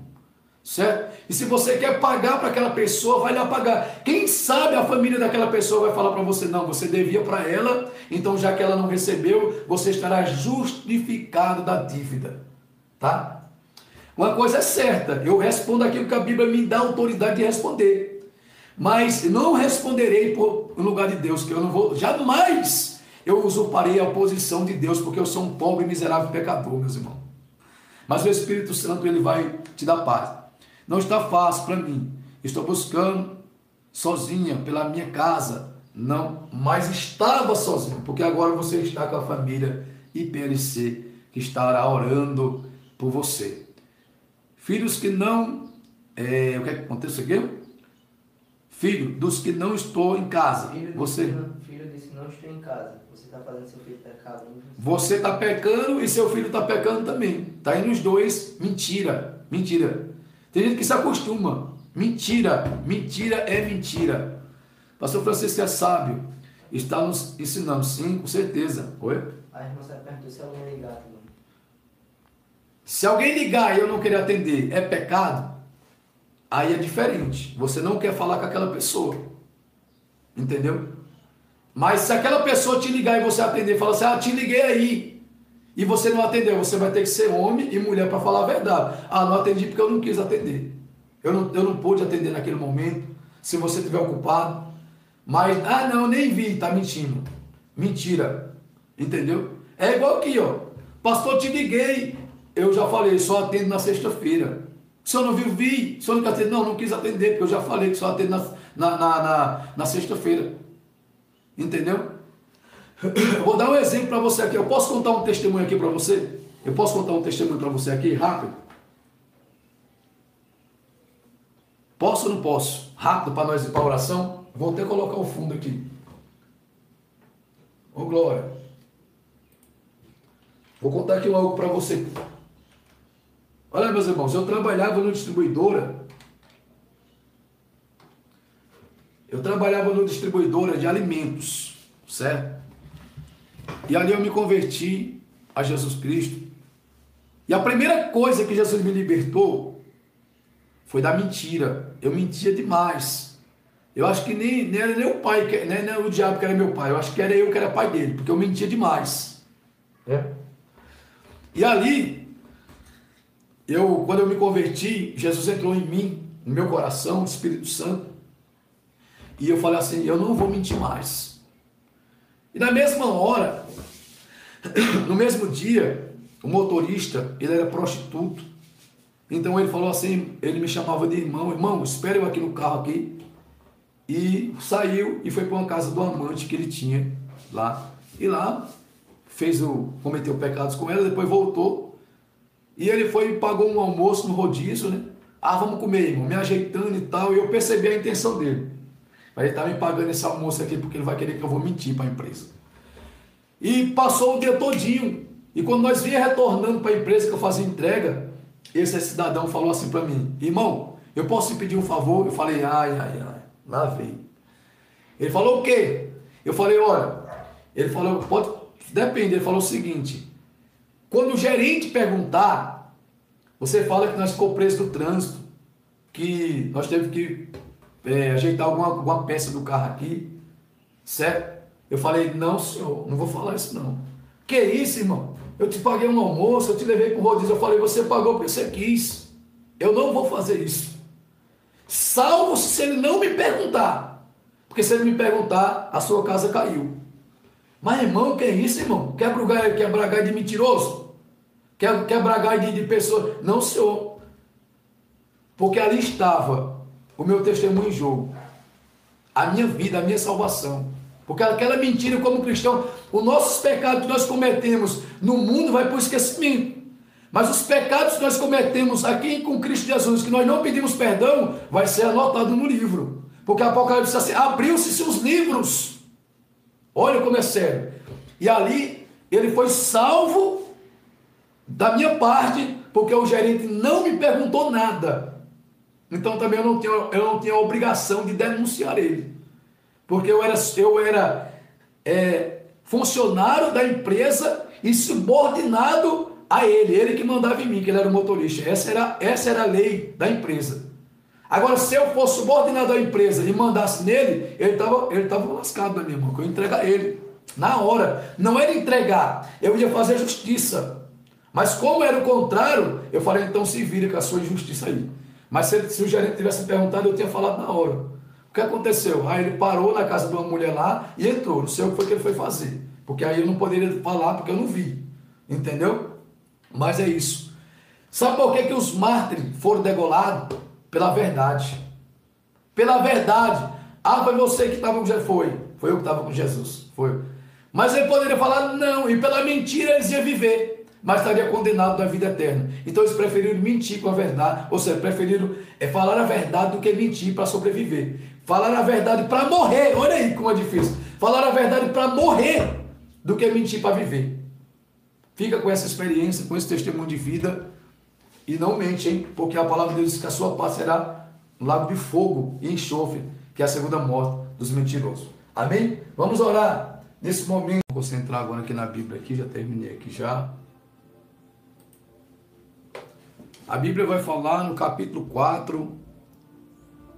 Certo? E se você quer pagar para aquela pessoa, vai lá pagar. Quem sabe a família daquela pessoa vai falar para você: não, você devia para ela, então já que ela não recebeu, você estará justificado da dívida. Tá? Uma coisa é certa, eu respondo aquilo que a Bíblia me dá autoridade de responder. Mas não responderei por lugar de Deus, que eu não vou, jamais eu usurparei a posição de Deus, porque eu sou um pobre, miserável pecador, meus irmãos. Mas o Espírito Santo, ele vai te dar paz. Não está fácil para mim. Estou buscando sozinha pela minha casa. Não, mas estava sozinho, porque agora você está com a família IPLC que estará orando por você. Filhos que não. É, o que, é que acontece aqui? Filho dos que não estou em casa. Filho você. filho disse não estou em casa. Você está fazendo seu filho pecar. Você está pecando e seu filho está pecando também. Está indo os dois. Mentira. Mentira. Tem gente que se acostuma. Mentira, mentira é mentira. Pastor Francisco é sábio. Está nos ensinando, sim, com certeza. Oi? A irmã perguntou se alguém ligar também. Se alguém ligar e eu não querer atender, é pecado? Aí é diferente. Você não quer falar com aquela pessoa. Entendeu? Mas se aquela pessoa te ligar e você atender, fala assim: ah, te liguei aí e você não atendeu, você vai ter que ser homem e mulher para falar a verdade. Ah, não atendi porque eu não quis atender. Eu não, eu não pude atender naquele momento, se você estiver ocupado. Mas, ah, não, nem vi, está mentindo. Mentira. Entendeu? É igual aqui, ó. Pastor, te liguei. Eu já falei, só atendo na sexta-feira. O senhor não viu? Vi. O senhor não quer atender? Não, não quis atender, porque eu já falei que só atendo na, na, na, na, na sexta-feira. Entendeu? Eu vou dar um exemplo para você aqui. Eu posso contar um testemunho aqui para você? Eu posso contar um testemunho para você aqui, rápido? Posso ou não posso? Rápido para nós ir para a oração? Vou até colocar o fundo aqui. Ô Glória. Vou contar aqui algo para você. Olha, meus irmãos, eu trabalhava no distribuidora. Eu trabalhava no distribuidora de alimentos, certo? E ali eu me converti a Jesus Cristo. E a primeira coisa que Jesus me libertou foi da mentira. Eu mentia demais. Eu acho que nem, nem era nem o pai, nem, nem o diabo que era meu pai. Eu acho que era eu que era pai dele, porque eu mentia demais. É. E ali, eu, quando eu me converti, Jesus entrou em mim, no meu coração, o Espírito Santo. E eu falei assim: eu não vou mentir mais. E na mesma hora, no mesmo dia, o motorista, ele era prostituto. Então ele falou assim, ele me chamava de irmão, irmão, espere eu aqui no carro aqui. E saiu e foi para uma casa do amante que ele tinha lá. E lá fez o cometeu pecados com ela, depois voltou. E ele foi e pagou um almoço no rodízio, né? Ah, vamos comer, irmão, me ajeitando e tal. E eu percebi a intenção dele. Mas ele está me pagando esse almoço aqui porque ele vai querer que eu vou mentir para a empresa. E passou o dia todinho. E quando nós vinha retornando para a empresa que eu fazia entrega, esse cidadão falou assim para mim, irmão, eu posso te pedir um favor? Eu falei, ai, ai, ai, lá veio. Ele falou o quê? Eu falei, olha, ele falou, pode, depende, ele falou o seguinte, quando o gerente perguntar, você fala que nós ficou preso no trânsito, que nós temos que é, ajeitar alguma, alguma peça do carro aqui, certo? Eu falei, não senhor, não vou falar isso não. Que isso, irmão? Eu te paguei um almoço, eu te levei para o rodízio, eu falei, você pagou porque você quis. Eu não vou fazer isso. Salvo se ele não me perguntar. Porque se ele me perguntar, a sua casa caiu. Mas irmão, que é isso, irmão? Quer bragar, quer de mentiroso? Quer, quer bragar de, de pessoa? Não, senhor. Porque ali estava o meu testemunho em jogo. A minha vida, a minha salvação. Porque aquela mentira, como cristão, os nossos pecados que nós cometemos no mundo vai para o esquecimento. Mas os pecados que nós cometemos aqui com Cristo Jesus, que nós não pedimos perdão, vai ser anotado no livro. Porque Apocalipse diz assim: abriu-se seus livros. Olha como é sério. E ali ele foi salvo da minha parte, porque o gerente não me perguntou nada. Então também eu não tinha, eu não tinha a obrigação de denunciar ele porque eu era, eu era é, funcionário da empresa e subordinado a ele, ele que mandava em mim, que ele era o motorista. Essa era, essa era a lei da empresa. Agora, se eu fosse subordinado à empresa e mandasse nele, ele estava ele tava lascado, meu irmão, que eu entregar ele. Na hora. Não era entregar, eu ia fazer justiça. Mas como era o contrário, eu falei, então se vira com a sua injustiça aí. Mas se, se o gerente tivesse perguntado, eu tinha falado na hora. O que aconteceu? Aí ele parou na casa de uma mulher lá e entrou. Não sei o que foi que ele foi fazer. Porque aí eu não poderia falar porque eu não vi. Entendeu? Mas é isso. Sabe por que, que os mártires foram degolados? Pela verdade. Pela verdade. Ah, foi você que estava com Jesus. Foi. Foi eu que estava com Jesus. Foi. Mas ele poderia falar, não, e pela mentira eles iam viver mas estaria condenado da vida eterna. Então eles preferiram mentir com a verdade, ou seja, preferiram é, falar a verdade do que mentir para sobreviver. Falar a verdade para morrer, olha aí como é difícil. Falar a verdade para morrer do que mentir para viver. Fica com essa experiência, com esse testemunho de vida e não mente, hein? Porque a palavra de Deus diz que a sua paz será um lago de fogo e enxofre, que é a segunda morte dos mentirosos. Amém? Vamos orar nesse momento. Vou concentrar agora aqui na Bíblia, aqui, já terminei aqui já. A Bíblia vai falar no capítulo 4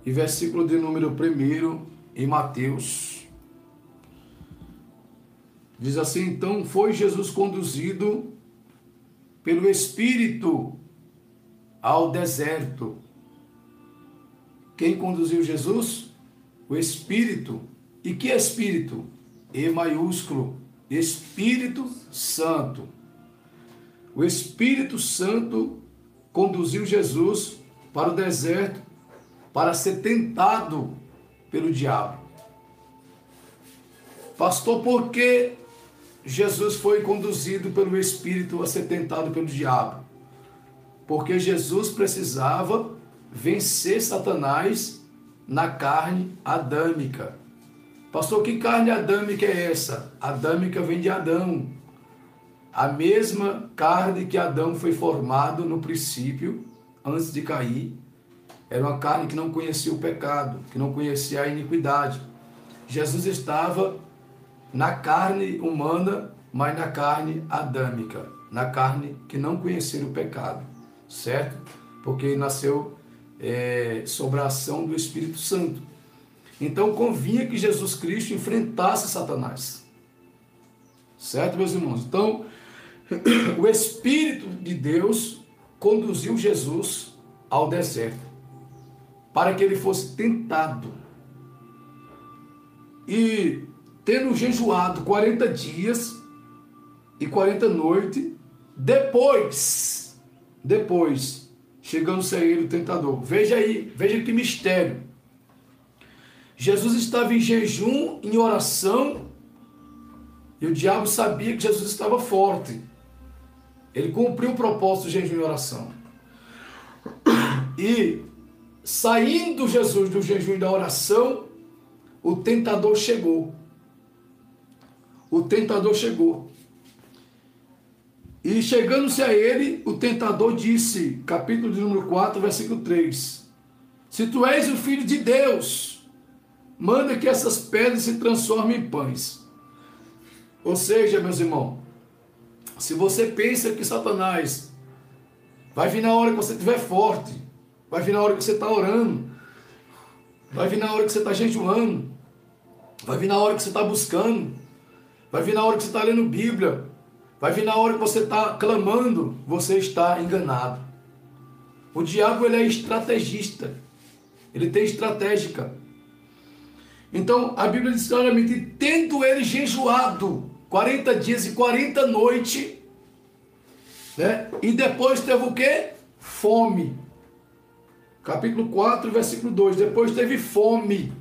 e versículo de número 1 em Mateus. Diz assim: Então foi Jesus conduzido pelo Espírito ao deserto. Quem conduziu Jesus? O Espírito. E que Espírito? E maiúsculo. Espírito Santo. O Espírito Santo conduziu Jesus para o deserto para ser tentado pelo diabo. Pastor, por que Jesus foi conduzido pelo Espírito a ser tentado pelo diabo? Porque Jesus precisava vencer Satanás na carne adâmica. Pastor, que carne adâmica é essa? Adâmica vem de Adão a mesma carne que Adão foi formado no princípio, antes de cair, era uma carne que não conhecia o pecado, que não conhecia a iniquidade. Jesus estava na carne humana, mas na carne adâmica, na carne que não conhecia o pecado, certo? Porque nasceu é, sobre a ação do Espírito Santo. Então convinha que Jesus Cristo enfrentasse Satanás. Certo, meus irmãos? Então, o Espírito de Deus conduziu Jesus ao deserto para que ele fosse tentado. E tendo jejuado 40 dias e 40 noites, depois, depois, chegando-se a ele o tentador. Veja aí, veja que mistério. Jesus estava em jejum, em oração, e o diabo sabia que Jesus estava forte. Ele cumpriu o propósito de jejum e oração. E saindo Jesus do jejum e da oração, o tentador chegou. o tentador chegou. E chegando-se a ele, o tentador disse, capítulo de número 4, versículo 3: Se tu és o filho de Deus, manda que essas pedras se transformem em pães. Ou seja, meus irmãos, se você pensa que Satanás vai vir na hora que você estiver forte, vai vir na hora que você está orando, vai vir na hora que você está jejuando, vai vir na hora que você está buscando, vai vir na hora que você está lendo Bíblia, vai vir na hora que você está clamando, você está enganado. O diabo ele é estrategista, ele tem estratégica. Então a Bíblia diz claramente: tendo ele jejuado 40 dias e 40 noites, né? E depois teve o que? Fome. Capítulo 4, versículo 2. Depois teve fome.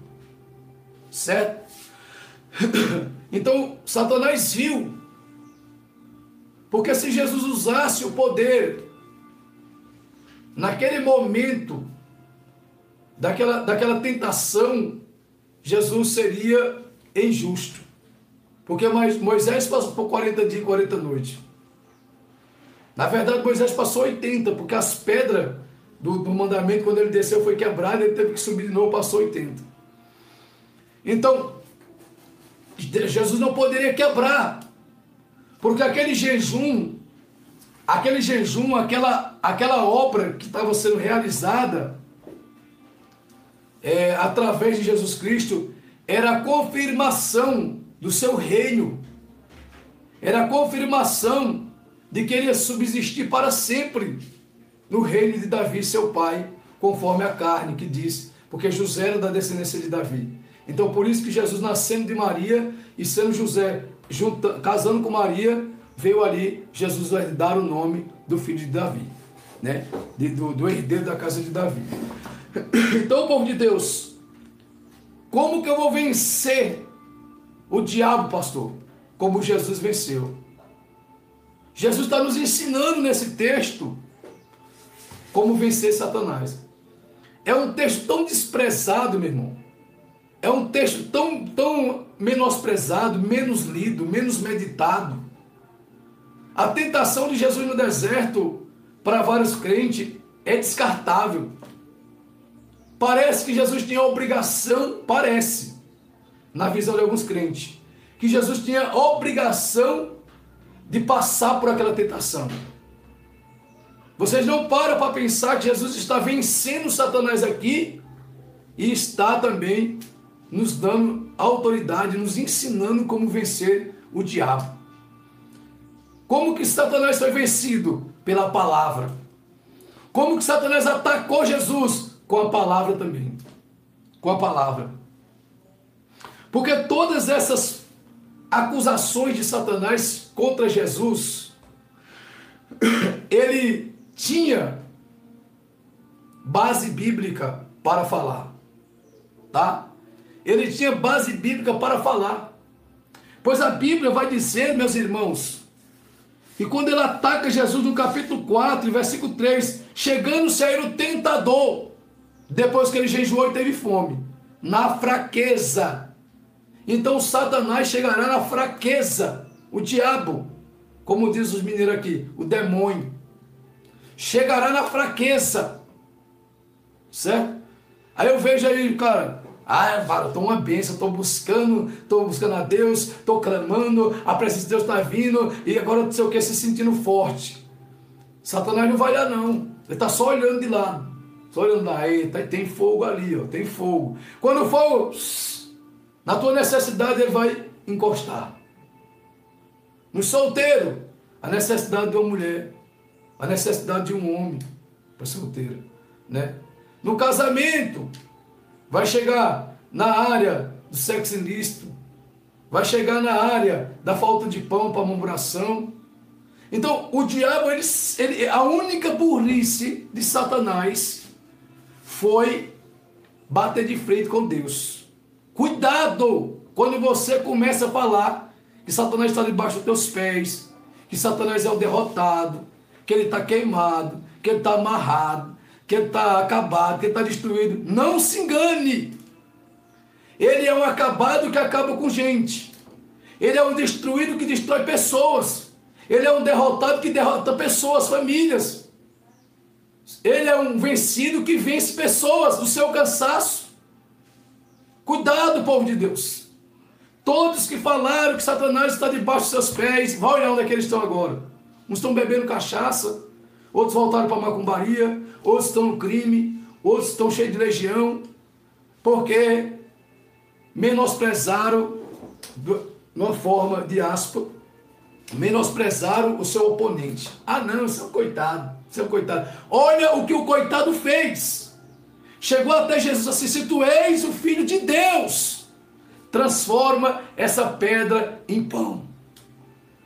Certo? Então, Satanás viu. Porque se Jesus usasse o poder naquele momento daquela, daquela tentação, Jesus seria injusto. Porque Moisés passou por 40 dias e 40 noites. Na verdade, Moisés passou 80, porque as pedras do, do mandamento, quando ele desceu, foi quebrada, ele teve que subir de novo, passou 80. Então, Jesus não poderia quebrar, porque aquele jejum, aquele jejum, aquela, aquela obra que estava sendo realizada é, através de Jesus Cristo, era a confirmação do seu reino. Era a confirmação de que ele ia subsistir para sempre no reino de Davi, seu pai, conforme a carne que diz, porque José era da descendência de Davi. Então, por isso que Jesus, nascendo de Maria e sendo José, junta, casando com Maria, veio ali, Jesus vai dar o nome do filho de Davi, né? De, do, do herdeiro da casa de Davi. Então, povo de Deus, como que eu vou vencer o diabo, pastor, como Jesus venceu. Jesus está nos ensinando nesse texto como vencer Satanás. É um texto tão desprezado, meu irmão. É um texto tão, tão menosprezado, menos lido, menos meditado. A tentação de Jesus no deserto para vários crentes é descartável. Parece que Jesus tinha obrigação, parece, na visão de alguns crentes, que Jesus tinha obrigação de passar por aquela tentação. Vocês não param para pensar que Jesus está vencendo Satanás aqui e está também nos dando autoridade, nos ensinando como vencer o diabo. Como que Satanás foi vencido? Pela palavra. Como que Satanás atacou Jesus? Com a palavra também. Com a palavra. Porque todas essas acusações de Satanás contra Jesus, ele tinha base bíblica para falar, tá? Ele tinha base bíblica para falar. Pois a Bíblia vai dizer, meus irmãos, que quando ele ataca Jesus no capítulo 4, versículo 3, chegando-se a ele o tentador, depois que ele jejuou e teve fome, na fraqueza, então Satanás chegará na fraqueza, o diabo, como diz os mineiros aqui, o demônio, chegará na fraqueza, certo? Aí eu vejo aí, cara, ah, eu estou uma bênção, estou buscando, estou buscando a Deus, estou clamando, a presença de Deus está vindo, e agora não sei o que, se sentindo forte. Satanás não vai lá não, ele está só olhando de lá, só olhando lá, eita, tem fogo ali, ó, tem fogo. Quando o fogo na tua necessidade ele vai encostar. No solteiro, a necessidade de uma mulher, a necessidade de um homem para solteiro, né? No casamento, vai chegar na área do sexo ilícito, vai chegar na área da falta de pão para murmuração. Então, o diabo, ele, ele, a única burrice de Satanás foi bater de frente com Deus. Cuidado quando você começa a falar que Satanás está debaixo dos teus pés, que Satanás é o derrotado, que ele está queimado, que ele está amarrado, que ele está acabado, que ele está destruído. Não se engane. Ele é um acabado que acaba com gente. Ele é um destruído que destrói pessoas. Ele é um derrotado que derrota pessoas, famílias. Ele é um vencido que vence pessoas do seu cansaço. Cuidado, povo de Deus. Todos que falaram que Satanás está debaixo dos seus pés, vai olhar onde é que eles estão agora. Uns estão bebendo cachaça, outros voltaram para a macumbaria, outros estão no crime, outros estão cheios de legião, porque menosprezaram, de uma forma de aspa, menosprezaram o seu oponente. Ah, não, seu coitado, seu coitado. Olha o que o coitado fez. Chegou até Jesus assim: se tu és o filho de Deus, transforma essa pedra em pão.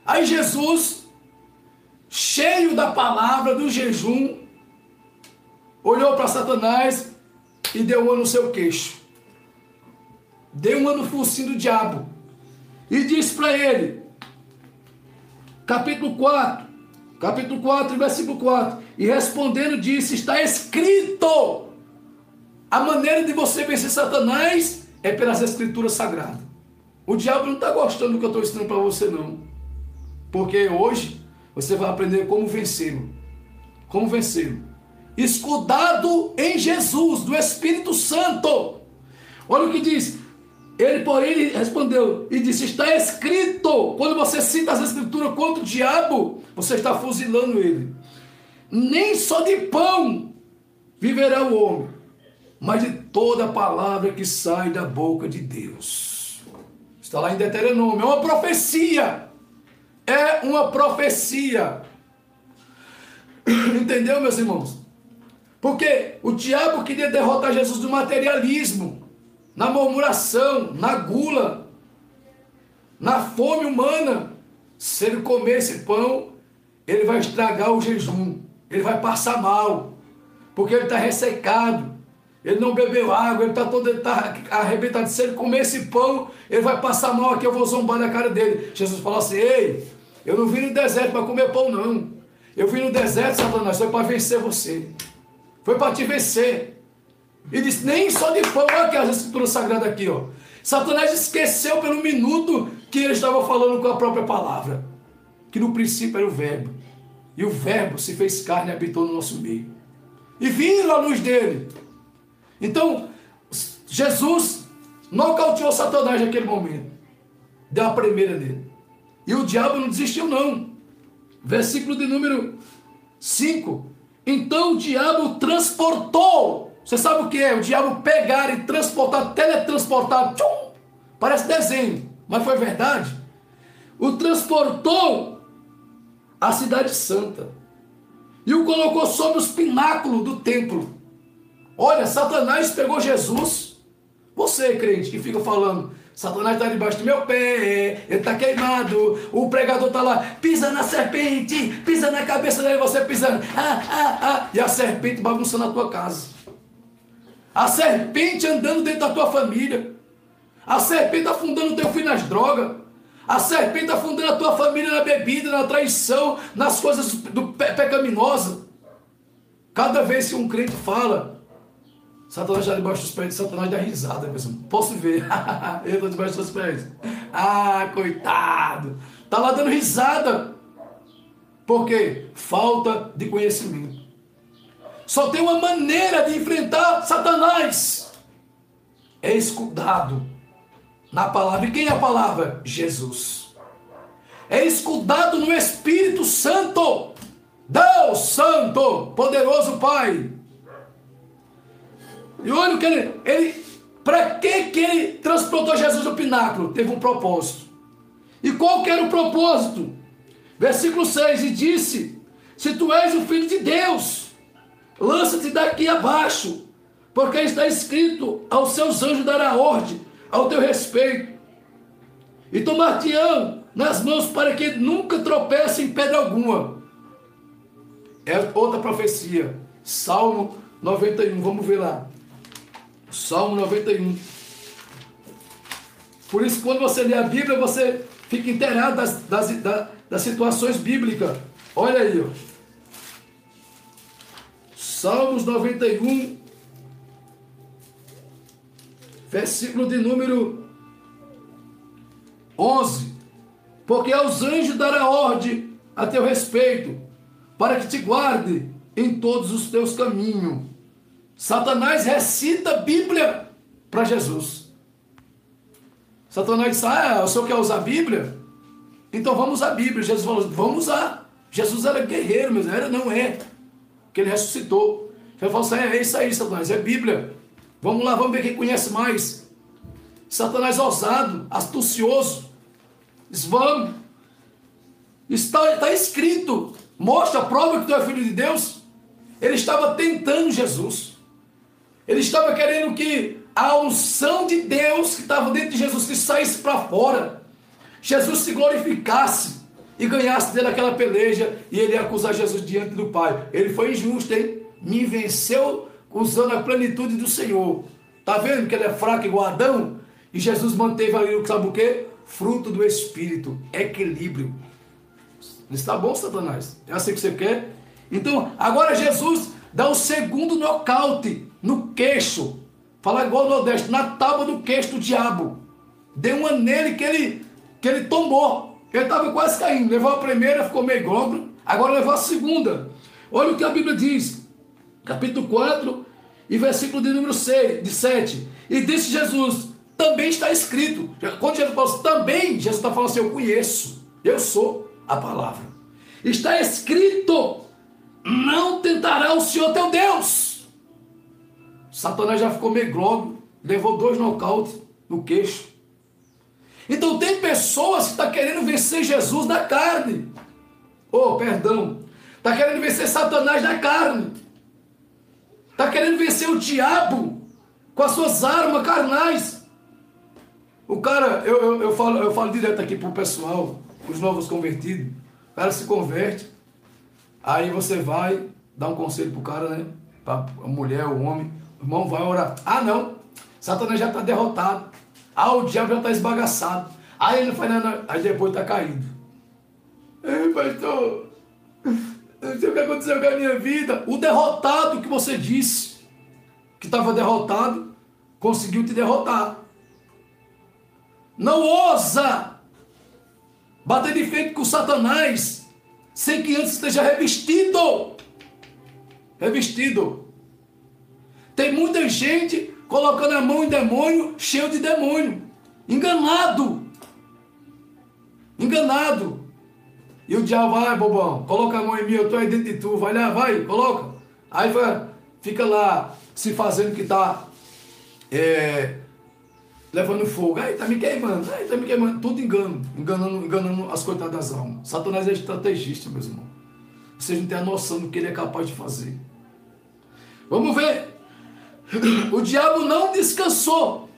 Aí Jesus, cheio da palavra do jejum, olhou para Satanás e deu uma no seu queixo. Deu uma no focinho do diabo. E disse para ele, capítulo 4, capítulo 4, versículo 4. E respondendo disse: Está escrito. A maneira de você vencer Satanás é pelas escrituras sagradas. O diabo não está gostando do que eu estou ensinando para você, não. Porque hoje você vai aprender como vencê-lo. Como vencê-lo. Escudado em Jesus, do Espírito Santo. Olha o que diz. Ele, porém, respondeu e disse: Está escrito. Quando você cita as escrituras contra o diabo, você está fuzilando ele. Nem só de pão viverá o homem, mas de toda palavra que sai da boca de Deus. Está lá em Deuteronômio. É uma profecia. É uma profecia. Entendeu, meus irmãos? Porque o diabo queria derrotar Jesus no materialismo na murmuração, na gula, na fome humana. Se ele comer esse pão, ele vai estragar o jejum, ele vai passar mal, porque ele está ressecado, ele não bebeu água, ele está todo tá arrebentado. Se ele comer esse pão, ele vai passar mal aqui, eu vou zombar na cara dele. Jesus falou assim: Ei, eu não vim no deserto para comer pão, não. Eu vim no deserto, Satanás, foi para vencer você. Foi para te vencer. E disse, nem só de pão, olha aqui as escrituras sagradas aqui, ó. Satanás esqueceu pelo minuto que ele estava falando com a própria palavra. Que no princípio era o verbo. E o verbo se fez carne e habitou no nosso meio. E viram a luz dele. Então, Jesus nocauteou Satanás naquele momento. Deu a primeira nele. E o diabo não desistiu, não. Versículo de número 5. Então o diabo transportou você sabe o que é? O diabo pegar e transportar, teletransportar, tchum, parece desenho, mas foi verdade. O transportou à cidade santa e o colocou sobre os pináculos do templo. Olha, Satanás pegou Jesus. Você, crente, que fica falando, Satanás está debaixo do meu pé, ele está queimado, o pregador está lá, pisa na serpente, pisa na cabeça dele, você pisando, ah, ah, ah, e a serpente bagunçando a tua casa. A serpente andando dentro da tua família. A serpente afundando o teu filho nas drogas. A serpente afundando a tua família na bebida, na traição, nas coisas do pe pecaminosas. Cada vez que um crente fala, Satanás está debaixo dos pés Satanás dá risada mesmo. Posso ver? Eu estou debaixo dos pés. Ah, coitado. Está lá dando risada. Por quê? Falta de conhecimento. Só tem uma maneira de enfrentar Satanás. É escudado na palavra. E quem é a palavra? Jesus. É escudado no Espírito Santo. Deus Santo, poderoso Pai. E olha o que ele. ele para que, que ele transportou Jesus do pináculo? Teve um propósito. E qual que era o propósito? Versículo 6: E disse: Se tu és o filho de Deus, lança-te daqui abaixo, porque está escrito: aos seus anjos dará ordem ao teu respeito, e tomar-te-ão nas mãos para que nunca tropece em pedra alguma. É outra profecia, Salmo 91, vamos ver lá. Salmo 91. Por isso, quando você lê a Bíblia, você fica inteirado das, das, das, situações bíblicas. Olha aí, ó. Salmos 91, versículo de número 11. porque aos anjos dará ordem a teu respeito, para que te guarde em todos os teus caminhos. Satanás recita a Bíblia para Jesus. Satanás disse: Ah, o senhor quer usar a Bíblia? Então vamos usar a Bíblia. Jesus falou: Vamos usar. Jesus era guerreiro, mas era, não é. Que ele ressuscitou. Ele falou assim: É, é isso aí, Satanás, é Bíblia. Vamos lá, vamos ver quem conhece mais. Satanás ousado, astucioso. Diz: Vamos. Está, está escrito. Mostra, prova que tu é filho de Deus. Ele estava tentando Jesus. Ele estava querendo que a unção de Deus que estava dentro de Jesus que saísse para fora. Jesus se glorificasse e ganhasse dele aquela peleja e ele ia acusar Jesus diante do Pai. Ele foi injusto, hein? Me venceu usando a plenitude do Senhor. Tá vendo que ele é fraco igual Adão? E Jesus manteve ali, sabe o quê? Fruto do Espírito, equilíbrio. Está bom, Satanás? É assim que você quer? Então, agora Jesus dá o segundo nocaute no queixo. Fala igual no Nordeste, na tábua do queixo do diabo. Deu uma nele que ele, que ele tomou. Ele estava quase caindo. Levou a primeira, ficou meio gogro. Agora levou a segunda. Olha o que a Bíblia diz. Capítulo 4 e versículo de número 6, de 7. E disse Jesus, também está escrito. Quando Jesus fala assim, também, Jesus está falando assim, eu conheço. Eu sou a palavra. Está escrito, não tentará o Senhor teu Deus. Satanás já ficou meio globo, levou dois nocautes no queixo. Então tem pessoas que estão tá querendo vencer Jesus na carne. Oh, perdão. Está querendo vencer Satanás na carne. Está querendo vencer o diabo com as suas armas carnais. O cara, eu, eu, eu, falo, eu falo direto aqui para o pessoal, os novos convertidos. O cara se converte, aí você vai dar um conselho pro cara, né? Para a mulher, o homem. O irmão vai orar. Ah, não. Satanás já está derrotado. Ah, o diabo já está esbagaçado. Aí ele não faz nada. Aí depois está caído. Ei, pastor. Não sei o que aconteceu com a minha vida. O derrotado que você disse que estava derrotado, conseguiu te derrotar. Não ousa bater de frente com Satanás sem que antes esteja revestido. Revestido. Tem muita gente colocando a mão em demônio, cheio de demônio. Enganado. Enganado. E o diabo vai, bobão, coloca a mão em mim, eu estou aí dentro de tu. Vai lá, vai, coloca. Aí fica lá se fazendo que está é, levando fogo. Aí está me queimando, aí está me queimando. Tudo engano, enganando, enganando as coitadas das almas. Satanás é estrategista, meus irmãos. Vocês não têm a noção do que ele é capaz de fazer. Vamos ver. O diabo não descansou.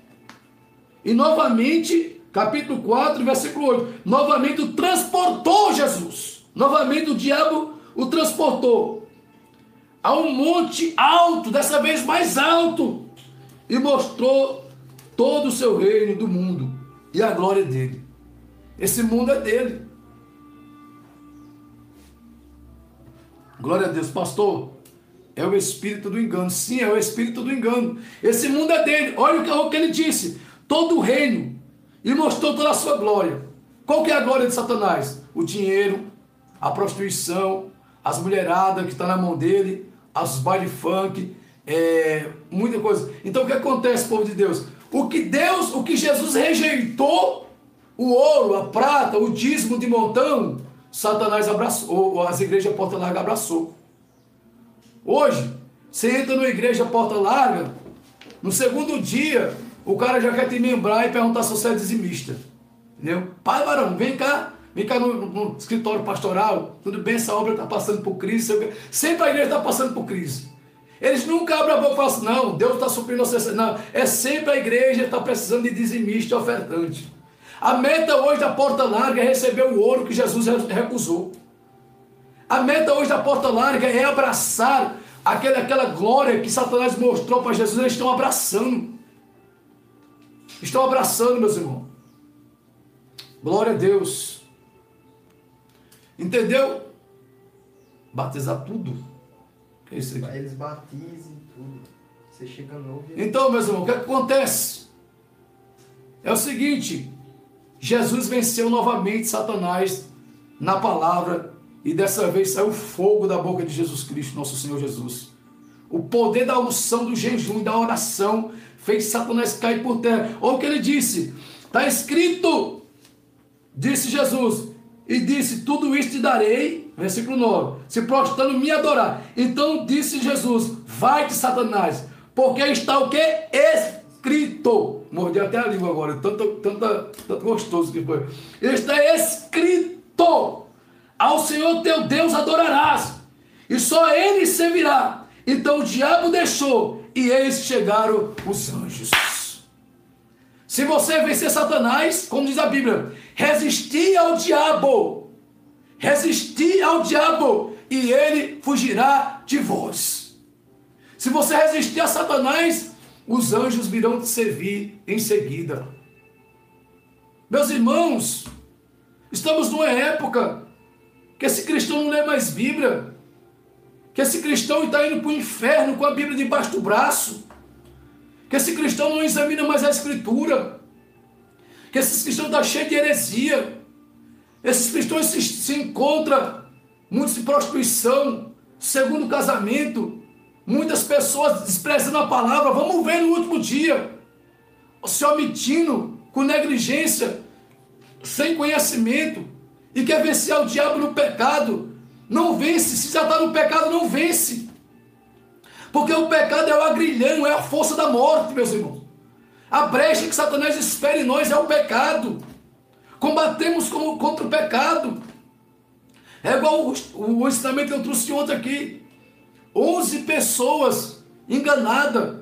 E novamente, capítulo 4, versículo 8. Novamente o transportou Jesus. Novamente o diabo o transportou a um monte alto, dessa vez mais alto, e mostrou todo o seu reino do mundo e a glória dele. Esse mundo é dele. Glória a Deus, pastor. É o espírito do engano. Sim, é o espírito do engano. Esse mundo é dele. Olha o que ele disse: todo o reino. E mostrou toda a sua glória. Qual que é a glória de Satanás? O dinheiro, a prostituição, as mulheradas que estão tá na mão dele, as baile funk, é, muita coisa. Então o que acontece, povo de Deus? O que Deus, o que Jesus rejeitou, o ouro, a prata, o dízimo de montão, Satanás abraçou, ou as igrejas porta larga abraçou. Hoje, você entra numa igreja porta larga, no segundo dia, o cara já quer te membrar e perguntar se você é dizimista. Entendeu? Pai varão, vem cá, vem cá no, no escritório pastoral, tudo bem, essa obra está passando por crise. Sempre a igreja está passando por crise. Eles nunca abrem a boca e falam assim, não, Deus está suprindo a necessidade. Não, é sempre a igreja está precisando de dizimista e ofertante. A meta hoje da porta larga é receber o ouro que Jesus recusou. A meta hoje da porta larga é abraçar aquela, aquela glória que Satanás mostrou para Jesus. Eles estão abraçando. Estão abraçando, meus irmãos. Glória a Deus. Entendeu? Batizar tudo. Isso aqui? Eles batizem tudo. Você chega novo. Então, meus irmãos, o que acontece? É o seguinte: Jesus venceu novamente Satanás na palavra e dessa vez saiu fogo da boca de Jesus Cristo, nosso Senhor Jesus. O poder da unção do jejum e da oração fez Satanás cair por terra. Olha o que ele disse: está escrito, disse Jesus, e disse: Tudo isto te darei, versículo 9, se prostrando me adorar. Então disse Jesus: Vai-te, Satanás, porque está o que? Escrito. Mordi até a língua agora, tanto, tanto, tanto gostoso que foi. Está escrito: Ao Senhor teu Deus adorarás, e só ele servirá. Então o diabo deixou, e eis chegaram os anjos. Se você vencer Satanás, como diz a Bíblia, resistir ao diabo, resistir ao diabo, e ele fugirá de vós. Se você resistir a Satanás, os anjos virão te servir em seguida. Meus irmãos, estamos numa época que esse cristão não lê mais Bíblia, que esse cristão está indo para o inferno com a Bíblia debaixo do braço que esse cristão não examina mais a Escritura, que esse cristão está cheio de heresia, esses cristãos se, se encontram muitos de prostituição, segundo casamento, muitas pessoas desprezando a palavra, vamos ver no último dia, se omitindo, com negligência, sem conhecimento, e quer vencer o diabo no pecado, não vence, se já está no pecado, não vence. Porque o pecado é o agrilhão, é a força da morte, meus irmãos. A brecha que Satanás espera em nós é o pecado. Combatemos contra o pecado. É igual o, o ensinamento que eu trouxe ontem aqui. 11 pessoas enganadas,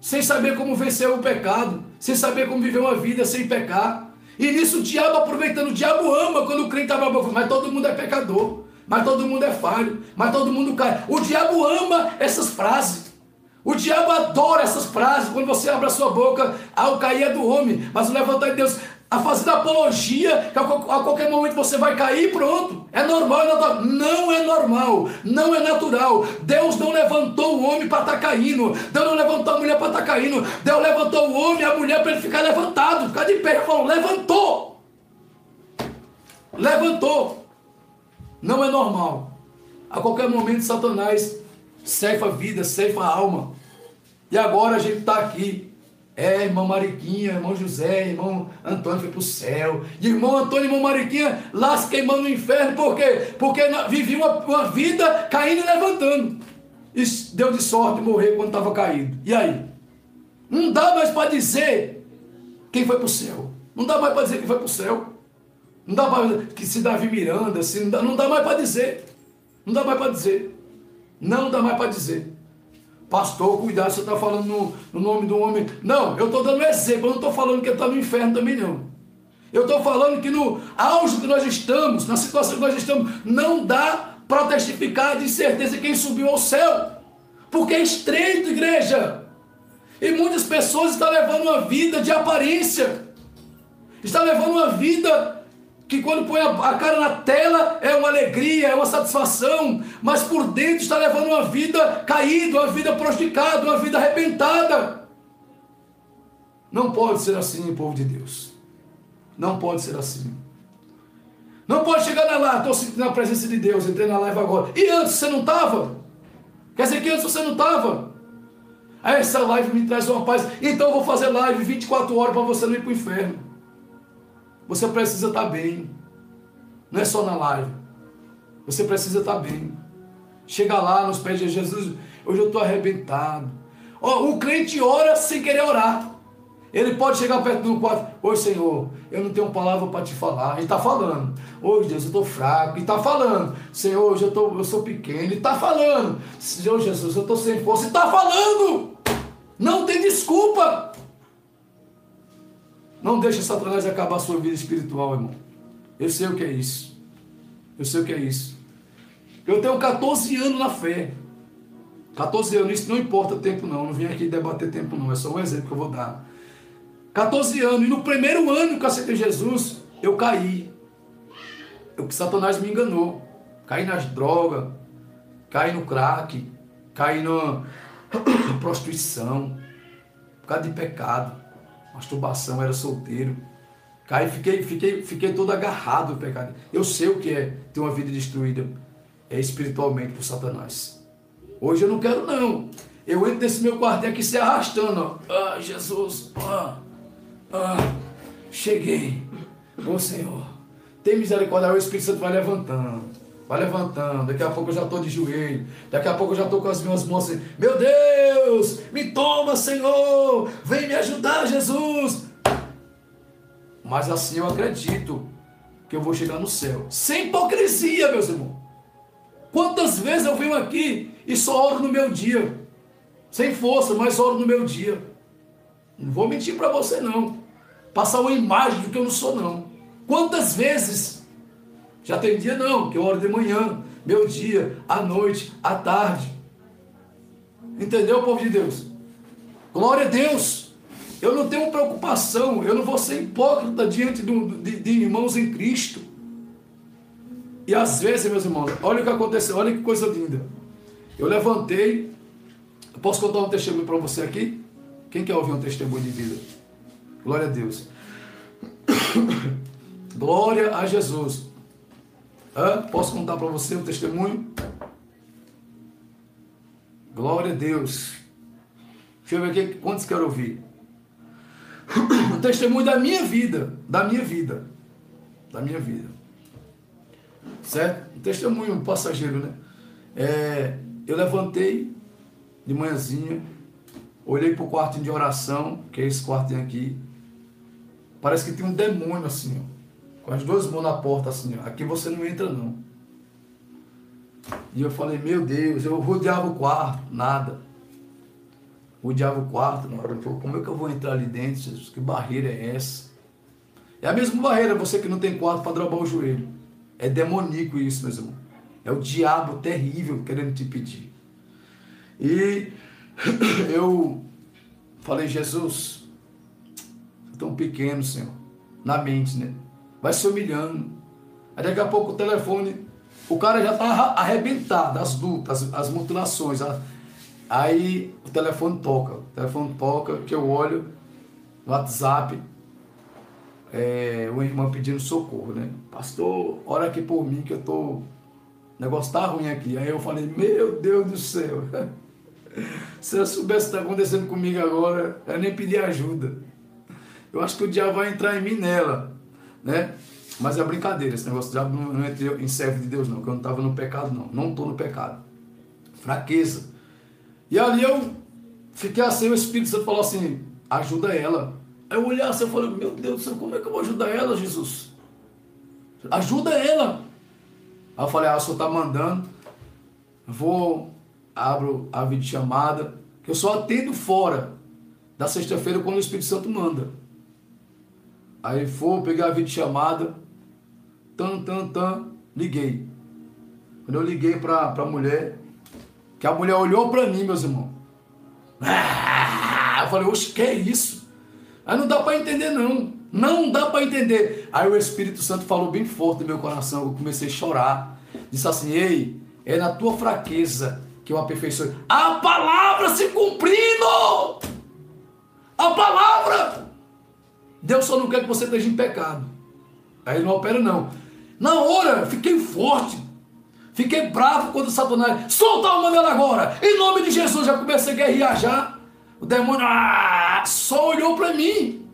sem saber como vencer o pecado, sem saber como viver uma vida sem pecar. E nisso o diabo aproveitando, o diabo ama quando o crente está mas todo mundo é pecador mas todo mundo é falho, mas todo mundo cai. O diabo ama essas frases. O diabo adora essas frases quando você abre a sua boca ao cair é do homem, mas o levantar de Deus, a fazer apologia, que a qualquer momento você vai cair, pronto. É normal, é. Não é normal, não é natural. Deus não levantou o homem para estar tá caindo. Deus não levantou a mulher para estar tá caindo. Deus levantou o homem e a mulher para ele ficar levantado, ficar de pé. Falou: levantou. Levantou. Não é normal. A qualquer momento, Satanás ceifa a vida, ceifa a alma. E agora a gente está aqui. É, irmão Mariquinha, irmão José, irmão Antônio foi para o céu. Irmão Antônio e irmão Mariquinha lá se queimando no inferno. Por quê? Porque vivia uma, uma vida caindo e levantando. E deu de sorte morrer quando estava caído. E aí? Não dá mais para dizer quem foi para o céu. Não dá mais para dizer quem foi para o céu. Não dá para que se Davi Miranda, se não dá, não dá mais para dizer. Não dá mais para dizer. Não dá mais para dizer. Pastor, cuidado, você está falando no, no, nome do homem. Não, eu estou dando exemplo, eu não estou falando que ele está no inferno também, não. Eu estou falando que no auge que nós estamos, na situação que nós estamos, não dá para testificar de certeza quem subiu ao céu. Porque é estreito, igreja. E muitas pessoas estão levando uma vida de aparência. Está levando uma vida que quando põe a, cara na tela é uma alegria, é uma satisfação, mas por dentro está levando uma vida caída, uma vida prejudicada, uma vida arrebentada. Não pode ser assim, povo de Deus. Não pode ser assim. Não pode chegar na lá, estou sentindo a presença de Deus, entrei na live agora. E antes você não estava? Quer dizer que antes você não estava? Aí essa live me traz uma paz. Então eu vou fazer live 24 horas para você não ir para o inferno. Você precisa estar bem. Não é só na live. Você precisa estar bem. Chega lá nos pés de Jesus. Hoje eu estou arrebentado. Oh, o crente ora sem querer orar. Ele pode chegar perto do quarto. Oi, Senhor, eu não tenho palavra para te falar. Ele está falando. Hoje, Deus, eu estou fraco. Ele está falando. Senhor, hoje eu, tô, eu sou pequeno. Ele está falando. Senhor Jesus, eu estou sem força. Ele está falando. Não tem desculpa. Não deixe Satanás acabar a sua vida espiritual, irmão. Eu sei o que é isso. Eu sei o que é isso. Eu tenho 14 anos na fé. 14 anos, isso não importa tempo não. Não vim aqui debater tempo não. É só um exemplo que eu vou dar. 14 anos. E no primeiro ano que eu aceitei Jesus, eu caí. Eu, Satanás me enganou. Caí nas drogas. Caí no crack. Caí na prostituição. Por causa de pecado masturbação, era solteiro. Caí, fiquei, fiquei, fiquei todo agarrado no pecado. Eu sei o que é ter uma vida destruída é espiritualmente por Satanás. Hoje eu não quero, não. Eu entro nesse meu quarto aqui se arrastando. Ó. Ah, Jesus. Ah, ah, cheguei. Ô Senhor. Tem misericórdia. O Espírito Santo vai levantando. Vai levantando. Daqui a pouco eu já estou de joelho. Daqui a pouco eu já estou com as minhas mãos assim. Meu Deus! Me toma, Senhor! Vem me ajudar, Jesus! Mas assim eu acredito que eu vou chegar no céu. Sem hipocrisia, meus irmãos. Quantas vezes eu venho aqui e só oro no meu dia. Sem força, mas oro no meu dia. Não vou mentir para você não. Passar uma imagem do que eu não sou não. Quantas vezes? Já tem dia não, que eu oro de manhã, meu dia, à noite, à tarde. Entendeu, povo de Deus? Glória a Deus. Eu não tenho preocupação, eu não vou ser hipócrita diante de, de irmãos em Cristo. E às vezes, meus irmãos, olha o que aconteceu, olha que coisa linda. Eu levantei, eu posso contar um testemunho para você aqui? Quem quer ouvir um testemunho de vida? Glória a Deus. Glória a Jesus. Hã? Posso contar para você um testemunho? Glória a Deus. Deixa eu ver aqui quantos quero ouvir. o testemunho da minha vida, da minha vida, da minha vida. Certo? Um testemunho um passageiro, né? É, eu levantei de manhãzinha, olhei para o quarto de oração, que é esse quartinho aqui. Parece que tem um demônio assim, ó, com as duas mãos na porta assim. Aqui você não entra não. E eu falei, meu Deus, eu rodeava o quarto, nada odiava o quarto, na hora falou, como é que eu vou entrar ali dentro, Jesus? Que barreira é essa? É a mesma barreira, você que não tem quarto para drobar o joelho. É demoníaco isso, meus irmãos. É o diabo terrível querendo te pedir. E eu falei, Jesus, tão pequeno, Senhor, na mente, né? Vai se humilhando. Aí daqui a pouco o telefone, o cara já está arrebentado, as lutas, as, as mutilações, a, Aí o telefone toca, o telefone toca, que eu olho no WhatsApp, é, uma irmã pedindo socorro, né? Pastor, ora aqui por mim que eu tô. O negócio tá ruim aqui. Aí eu falei, meu Deus do céu. Se eu soubesse o que está acontecendo comigo agora, eu nem pedi ajuda. Eu acho que o diabo vai entrar em mim nela, né? Mas é brincadeira, esse negócio diabo não, não entrou em servo de Deus, não, que eu não estava no pecado, não. Não estou no pecado. Fraqueza. E ali eu fiquei assim, o Espírito Santo falou assim, ajuda ela. Aí eu olhei assim, eu falei, meu Deus do céu, como é que eu vou ajudar ela, Jesus? Ajuda ela. Aí eu falei, ah, o senhor está mandando, vou, abro a videochamada, que eu só atendo fora da sexta-feira quando o Espírito Santo manda. Aí vou pegar a videochamada, tan, tan, tan, liguei. Quando eu liguei para a mulher, que a mulher olhou para mim, meus irmãos. Ah, eu falei, oxe, que é isso? Aí não dá para entender, não. Não dá para entender. Aí o Espírito Santo falou bem forte no meu coração. Eu comecei a chorar. Disse assim: Ei, é na tua fraqueza que eu aperfeiçoei. A palavra se cumprindo! A palavra! Deus só não quer que você esteja em pecado. Aí não opera, não. Na hora, fiquei forte. Fiquei bravo quando Satanás, solta a dela agora, em nome de Jesus, já comecei a guerrear já. O demônio ah, só olhou para mim.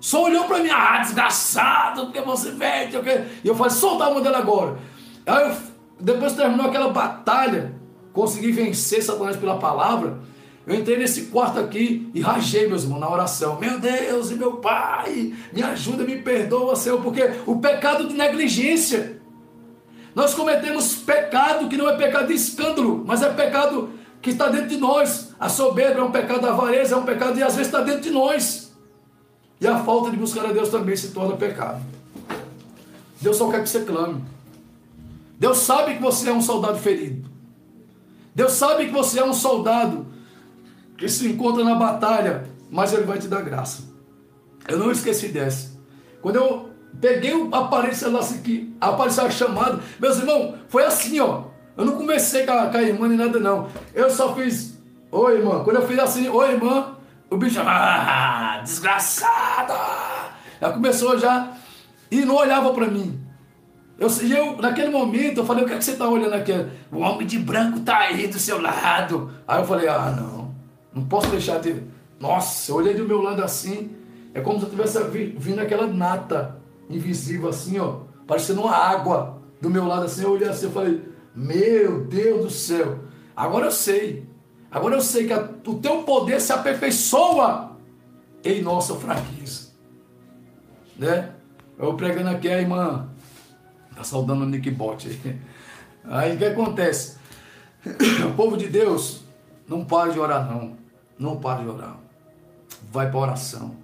Só olhou para mim, ah, desgraçado, porque você vende. E eu falei, solta a dela agora. Aí eu, depois terminou aquela batalha, consegui vencer Satanás pela palavra. Eu entrei nesse quarto aqui e rajei, meus irmãos, na oração. Meu Deus e meu Pai, me ajuda, me perdoa, Senhor, porque o pecado de negligência nós cometemos pecado que não é pecado de escândalo, mas é pecado que está dentro de nós. A soberba é um pecado, a avareza é um pecado e às vezes está dentro de nós. E a falta de buscar a Deus também se torna pecado. Deus só quer que você clame. Deus sabe que você é um soldado ferido. Deus sabe que você é um soldado que se encontra na batalha, mas Ele vai te dar graça. Eu não esqueci dessa. Quando eu Peguei o aparelho celular assim, que apareceu a chamada. Meus irmãos, foi assim, ó. Eu não comecei com a, com a irmã nem nada, não. Eu só fiz, oi, irmã. Quando eu fiz assim, oi, irmã, o bicho, ah, desgraçada! Ela começou já e não olhava para mim. Eu, eu, naquele momento, eu falei, o que, é que você está olhando aqui? O homem de branco está aí do seu lado. Aí eu falei, ah, não, não posso deixar de. Nossa, eu olhei do meu lado assim, é como se eu tivesse vindo aquela nata invisível assim, ó, parecendo uma água do meu lado assim. Eu olhei assim e falei, meu Deus do céu, agora eu sei. Agora eu sei que a, o teu poder se aperfeiçoa em nossa fraqueza. Né? Eu pregando aqui, a irmã Está saudando o Nick Bot. Aí o que acontece? O povo de Deus não para de orar, não. Não para de orar. Vai para oração.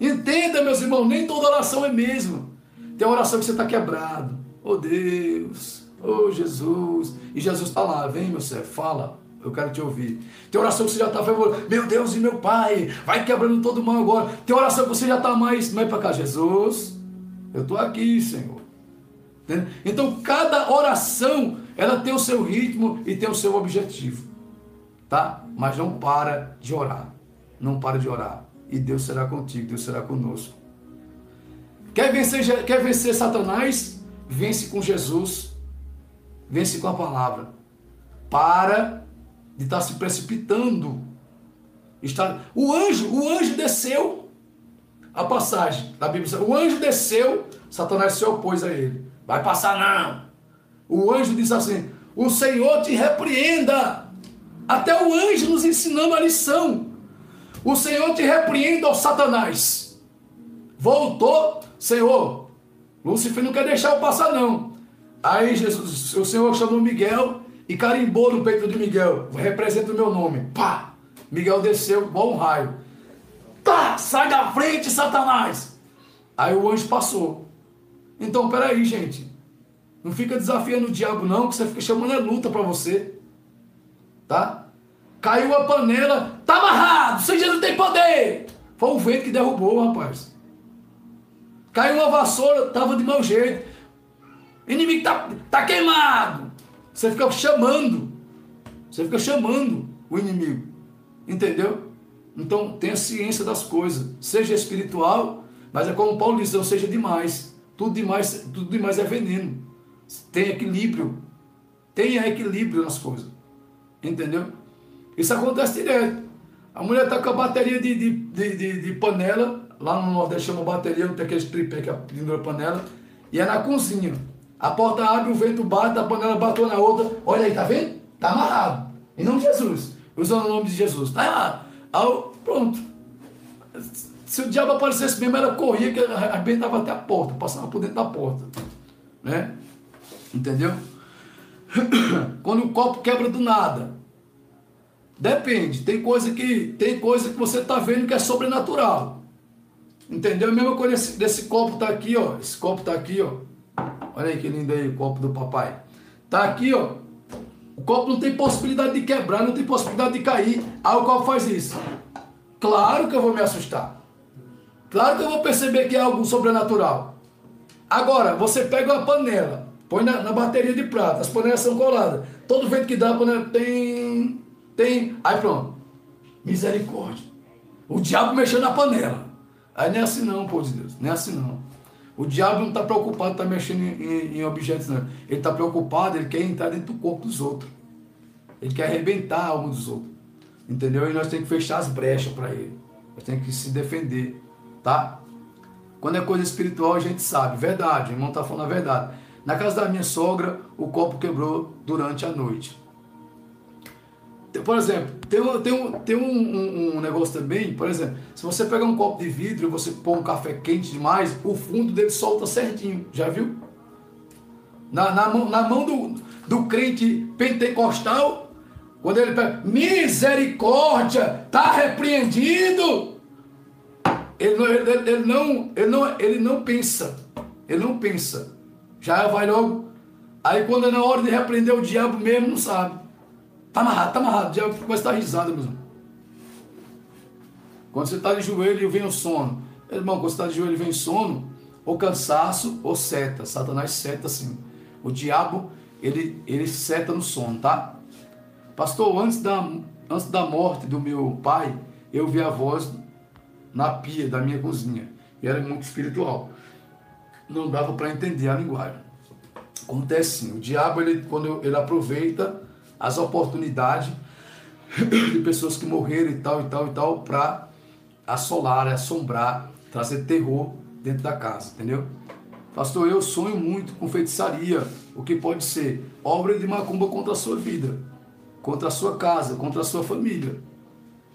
Entenda, meus irmãos, nem toda oração é mesmo. Tem oração que você está quebrado. Oh Deus, oh Jesus. E Jesus está lá, vem meu servo, fala. Eu quero te ouvir. Tem oração que você já está meu Deus e meu Pai, vai quebrando todo mal agora. Tem oração que você já está mais, mais para cá, Jesus. Eu estou aqui, Senhor. Né? Então, cada oração, ela tem o seu ritmo e tem o seu objetivo. Tá? Mas não para de orar. Não para de orar. E Deus será contigo, Deus será conosco. Quer vencer, quer vencer Satanás? Vence com Jesus. Vence com a palavra. Para de estar se precipitando. Está, o anjo, o anjo desceu. A passagem da Bíblia, o anjo desceu, Satanás se opôs a ele. Vai passar não. O anjo diz assim: O Senhor te repreenda. Até o anjo nos ensinando a lição. O Senhor te repreenda, ó Satanás. Voltou, Senhor. Lúcifer não quer deixar eu passar, não. Aí Jesus, o Senhor chamou Miguel e carimbou no peito de Miguel. Representa o meu nome. Pá! Miguel desceu, bom raio. Tá! Sai da frente, Satanás! Aí o anjo passou. Então, peraí, gente. Não fica desafiando o diabo, não, que você fica chamando a luta para você. Tá? Caiu a panela, tá amarrado, sem Jesus tem poder. Foi o vento que derrubou, rapaz. Caiu uma vassoura, tava de mau jeito. Inimigo tá, tá queimado. Você fica chamando. Você fica chamando o inimigo. Entendeu? Então tenha ciência das coisas. Seja espiritual, mas é como Paulo diz, não seja demais. Tudo demais, tudo demais é veneno. Tem equilíbrio. Tenha equilíbrio nas coisas. Entendeu? Isso acontece direto. A mulher está com a bateria de, de, de, de, de panela, lá no Nordeste chama bateria, não tem aquele tripé que é pendura panela, e é na cozinha. A porta abre, o vento bate, a panela bateu na outra. Olha aí, tá vendo? Tá amarrado. Em nome de Jesus. Usando o nome de Jesus. Tá errado. Aí, pronto. Se o diabo aparecesse mesmo, ela corria, que arrebentava até a porta, passava por dentro da porta. Né? Entendeu? Quando o copo quebra do nada. Depende. Tem coisa que, tem coisa que você está vendo que é sobrenatural. Entendeu? A mesma coisa desse, desse copo tá aqui, ó. Esse copo tá aqui, ó. Olha aí que lindo aí o copo do papai. Tá aqui, ó. O copo não tem possibilidade de quebrar, não tem possibilidade de cair. Aí o copo faz isso. Claro que eu vou me assustar. Claro que eu vou perceber que é algo sobrenatural. Agora, você pega uma panela, põe na, na bateria de prata, as panelas são coladas. Todo vento que dá, a panela tem. Tem. Aí pronto. Misericórdia. O diabo mexeu na panela. Aí não é assim não, pô de Deus. Não é assim não. O diabo não está preocupado, está mexendo em, em, em, objetos, não. Ele está preocupado, ele quer entrar dentro do corpo dos outros. Ele quer arrebentar a alma dos outros. Entendeu? E nós temos que fechar as brechas para ele. Nós temos que se defender tá? Quando é coisa espiritual a gente sabe, verdade, o irmão está falando a verdade. Na casa da minha sogra, o copo quebrou durante a noite. Por exemplo, tem, um, tem, um, tem um, um, negócio também, por exemplo, se você pegar um copo de vidro e você pôr um café quente demais, o fundo dele solta certinho, já viu? Na, na mão, na mão do, do crente pentecostal, quando ele pega, misericórdia, está repreendido. Ele não, ele, ele, não, ele, não, ele não pensa. Ele não pensa. Já vai logo. Aí quando é na hora de repreender o diabo mesmo, não sabe. Tá amarrado, tá amarrado. O diabo começa a estar risada, meu irmão. Quando você está de joelho vem o sono. Irmão, quando você está de joelho vem sono, ou cansaço ou seta. Satanás seta assim. O diabo, ele, ele seta no sono, tá? Pastor, antes da, antes da morte do meu pai, eu vi a voz na pia da minha cozinha. e era muito espiritual. Não dava para entender a linguagem. Acontece sim, o diabo, ele, quando ele aproveita as oportunidades de pessoas que morreram e tal, e tal, e tal, para assolar, assombrar, trazer terror dentro da casa, entendeu? Pastor, eu sonho muito com feitiçaria, o que pode ser obra de macumba contra a sua vida, contra a sua casa, contra a sua família.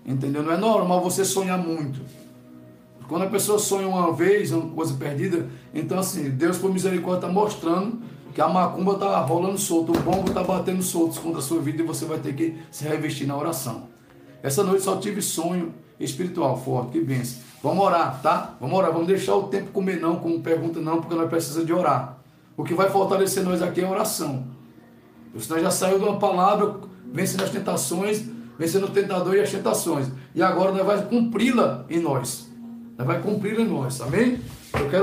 Entendeu? Não é normal você sonhar muito. Quando a pessoa sonha uma vez, uma coisa perdida, então assim, Deus por misericórdia está mostrando que a macumba está rolando solto, o bombo está batendo solto contra a sua vida e você vai ter que se revestir na oração. Essa noite só tive sonho espiritual forte, que benção. Vamos orar, tá? Vamos orar, vamos deixar o tempo comer não, como pergunta não, porque nós precisamos de orar. O que vai fortalecer nós aqui é oração. Você já saiu de uma palavra, vencendo as tentações, vencendo o tentador e as tentações. E agora nós vamos cumpri-la em nós. Nós vamos cumprir em nós, amém? Eu quero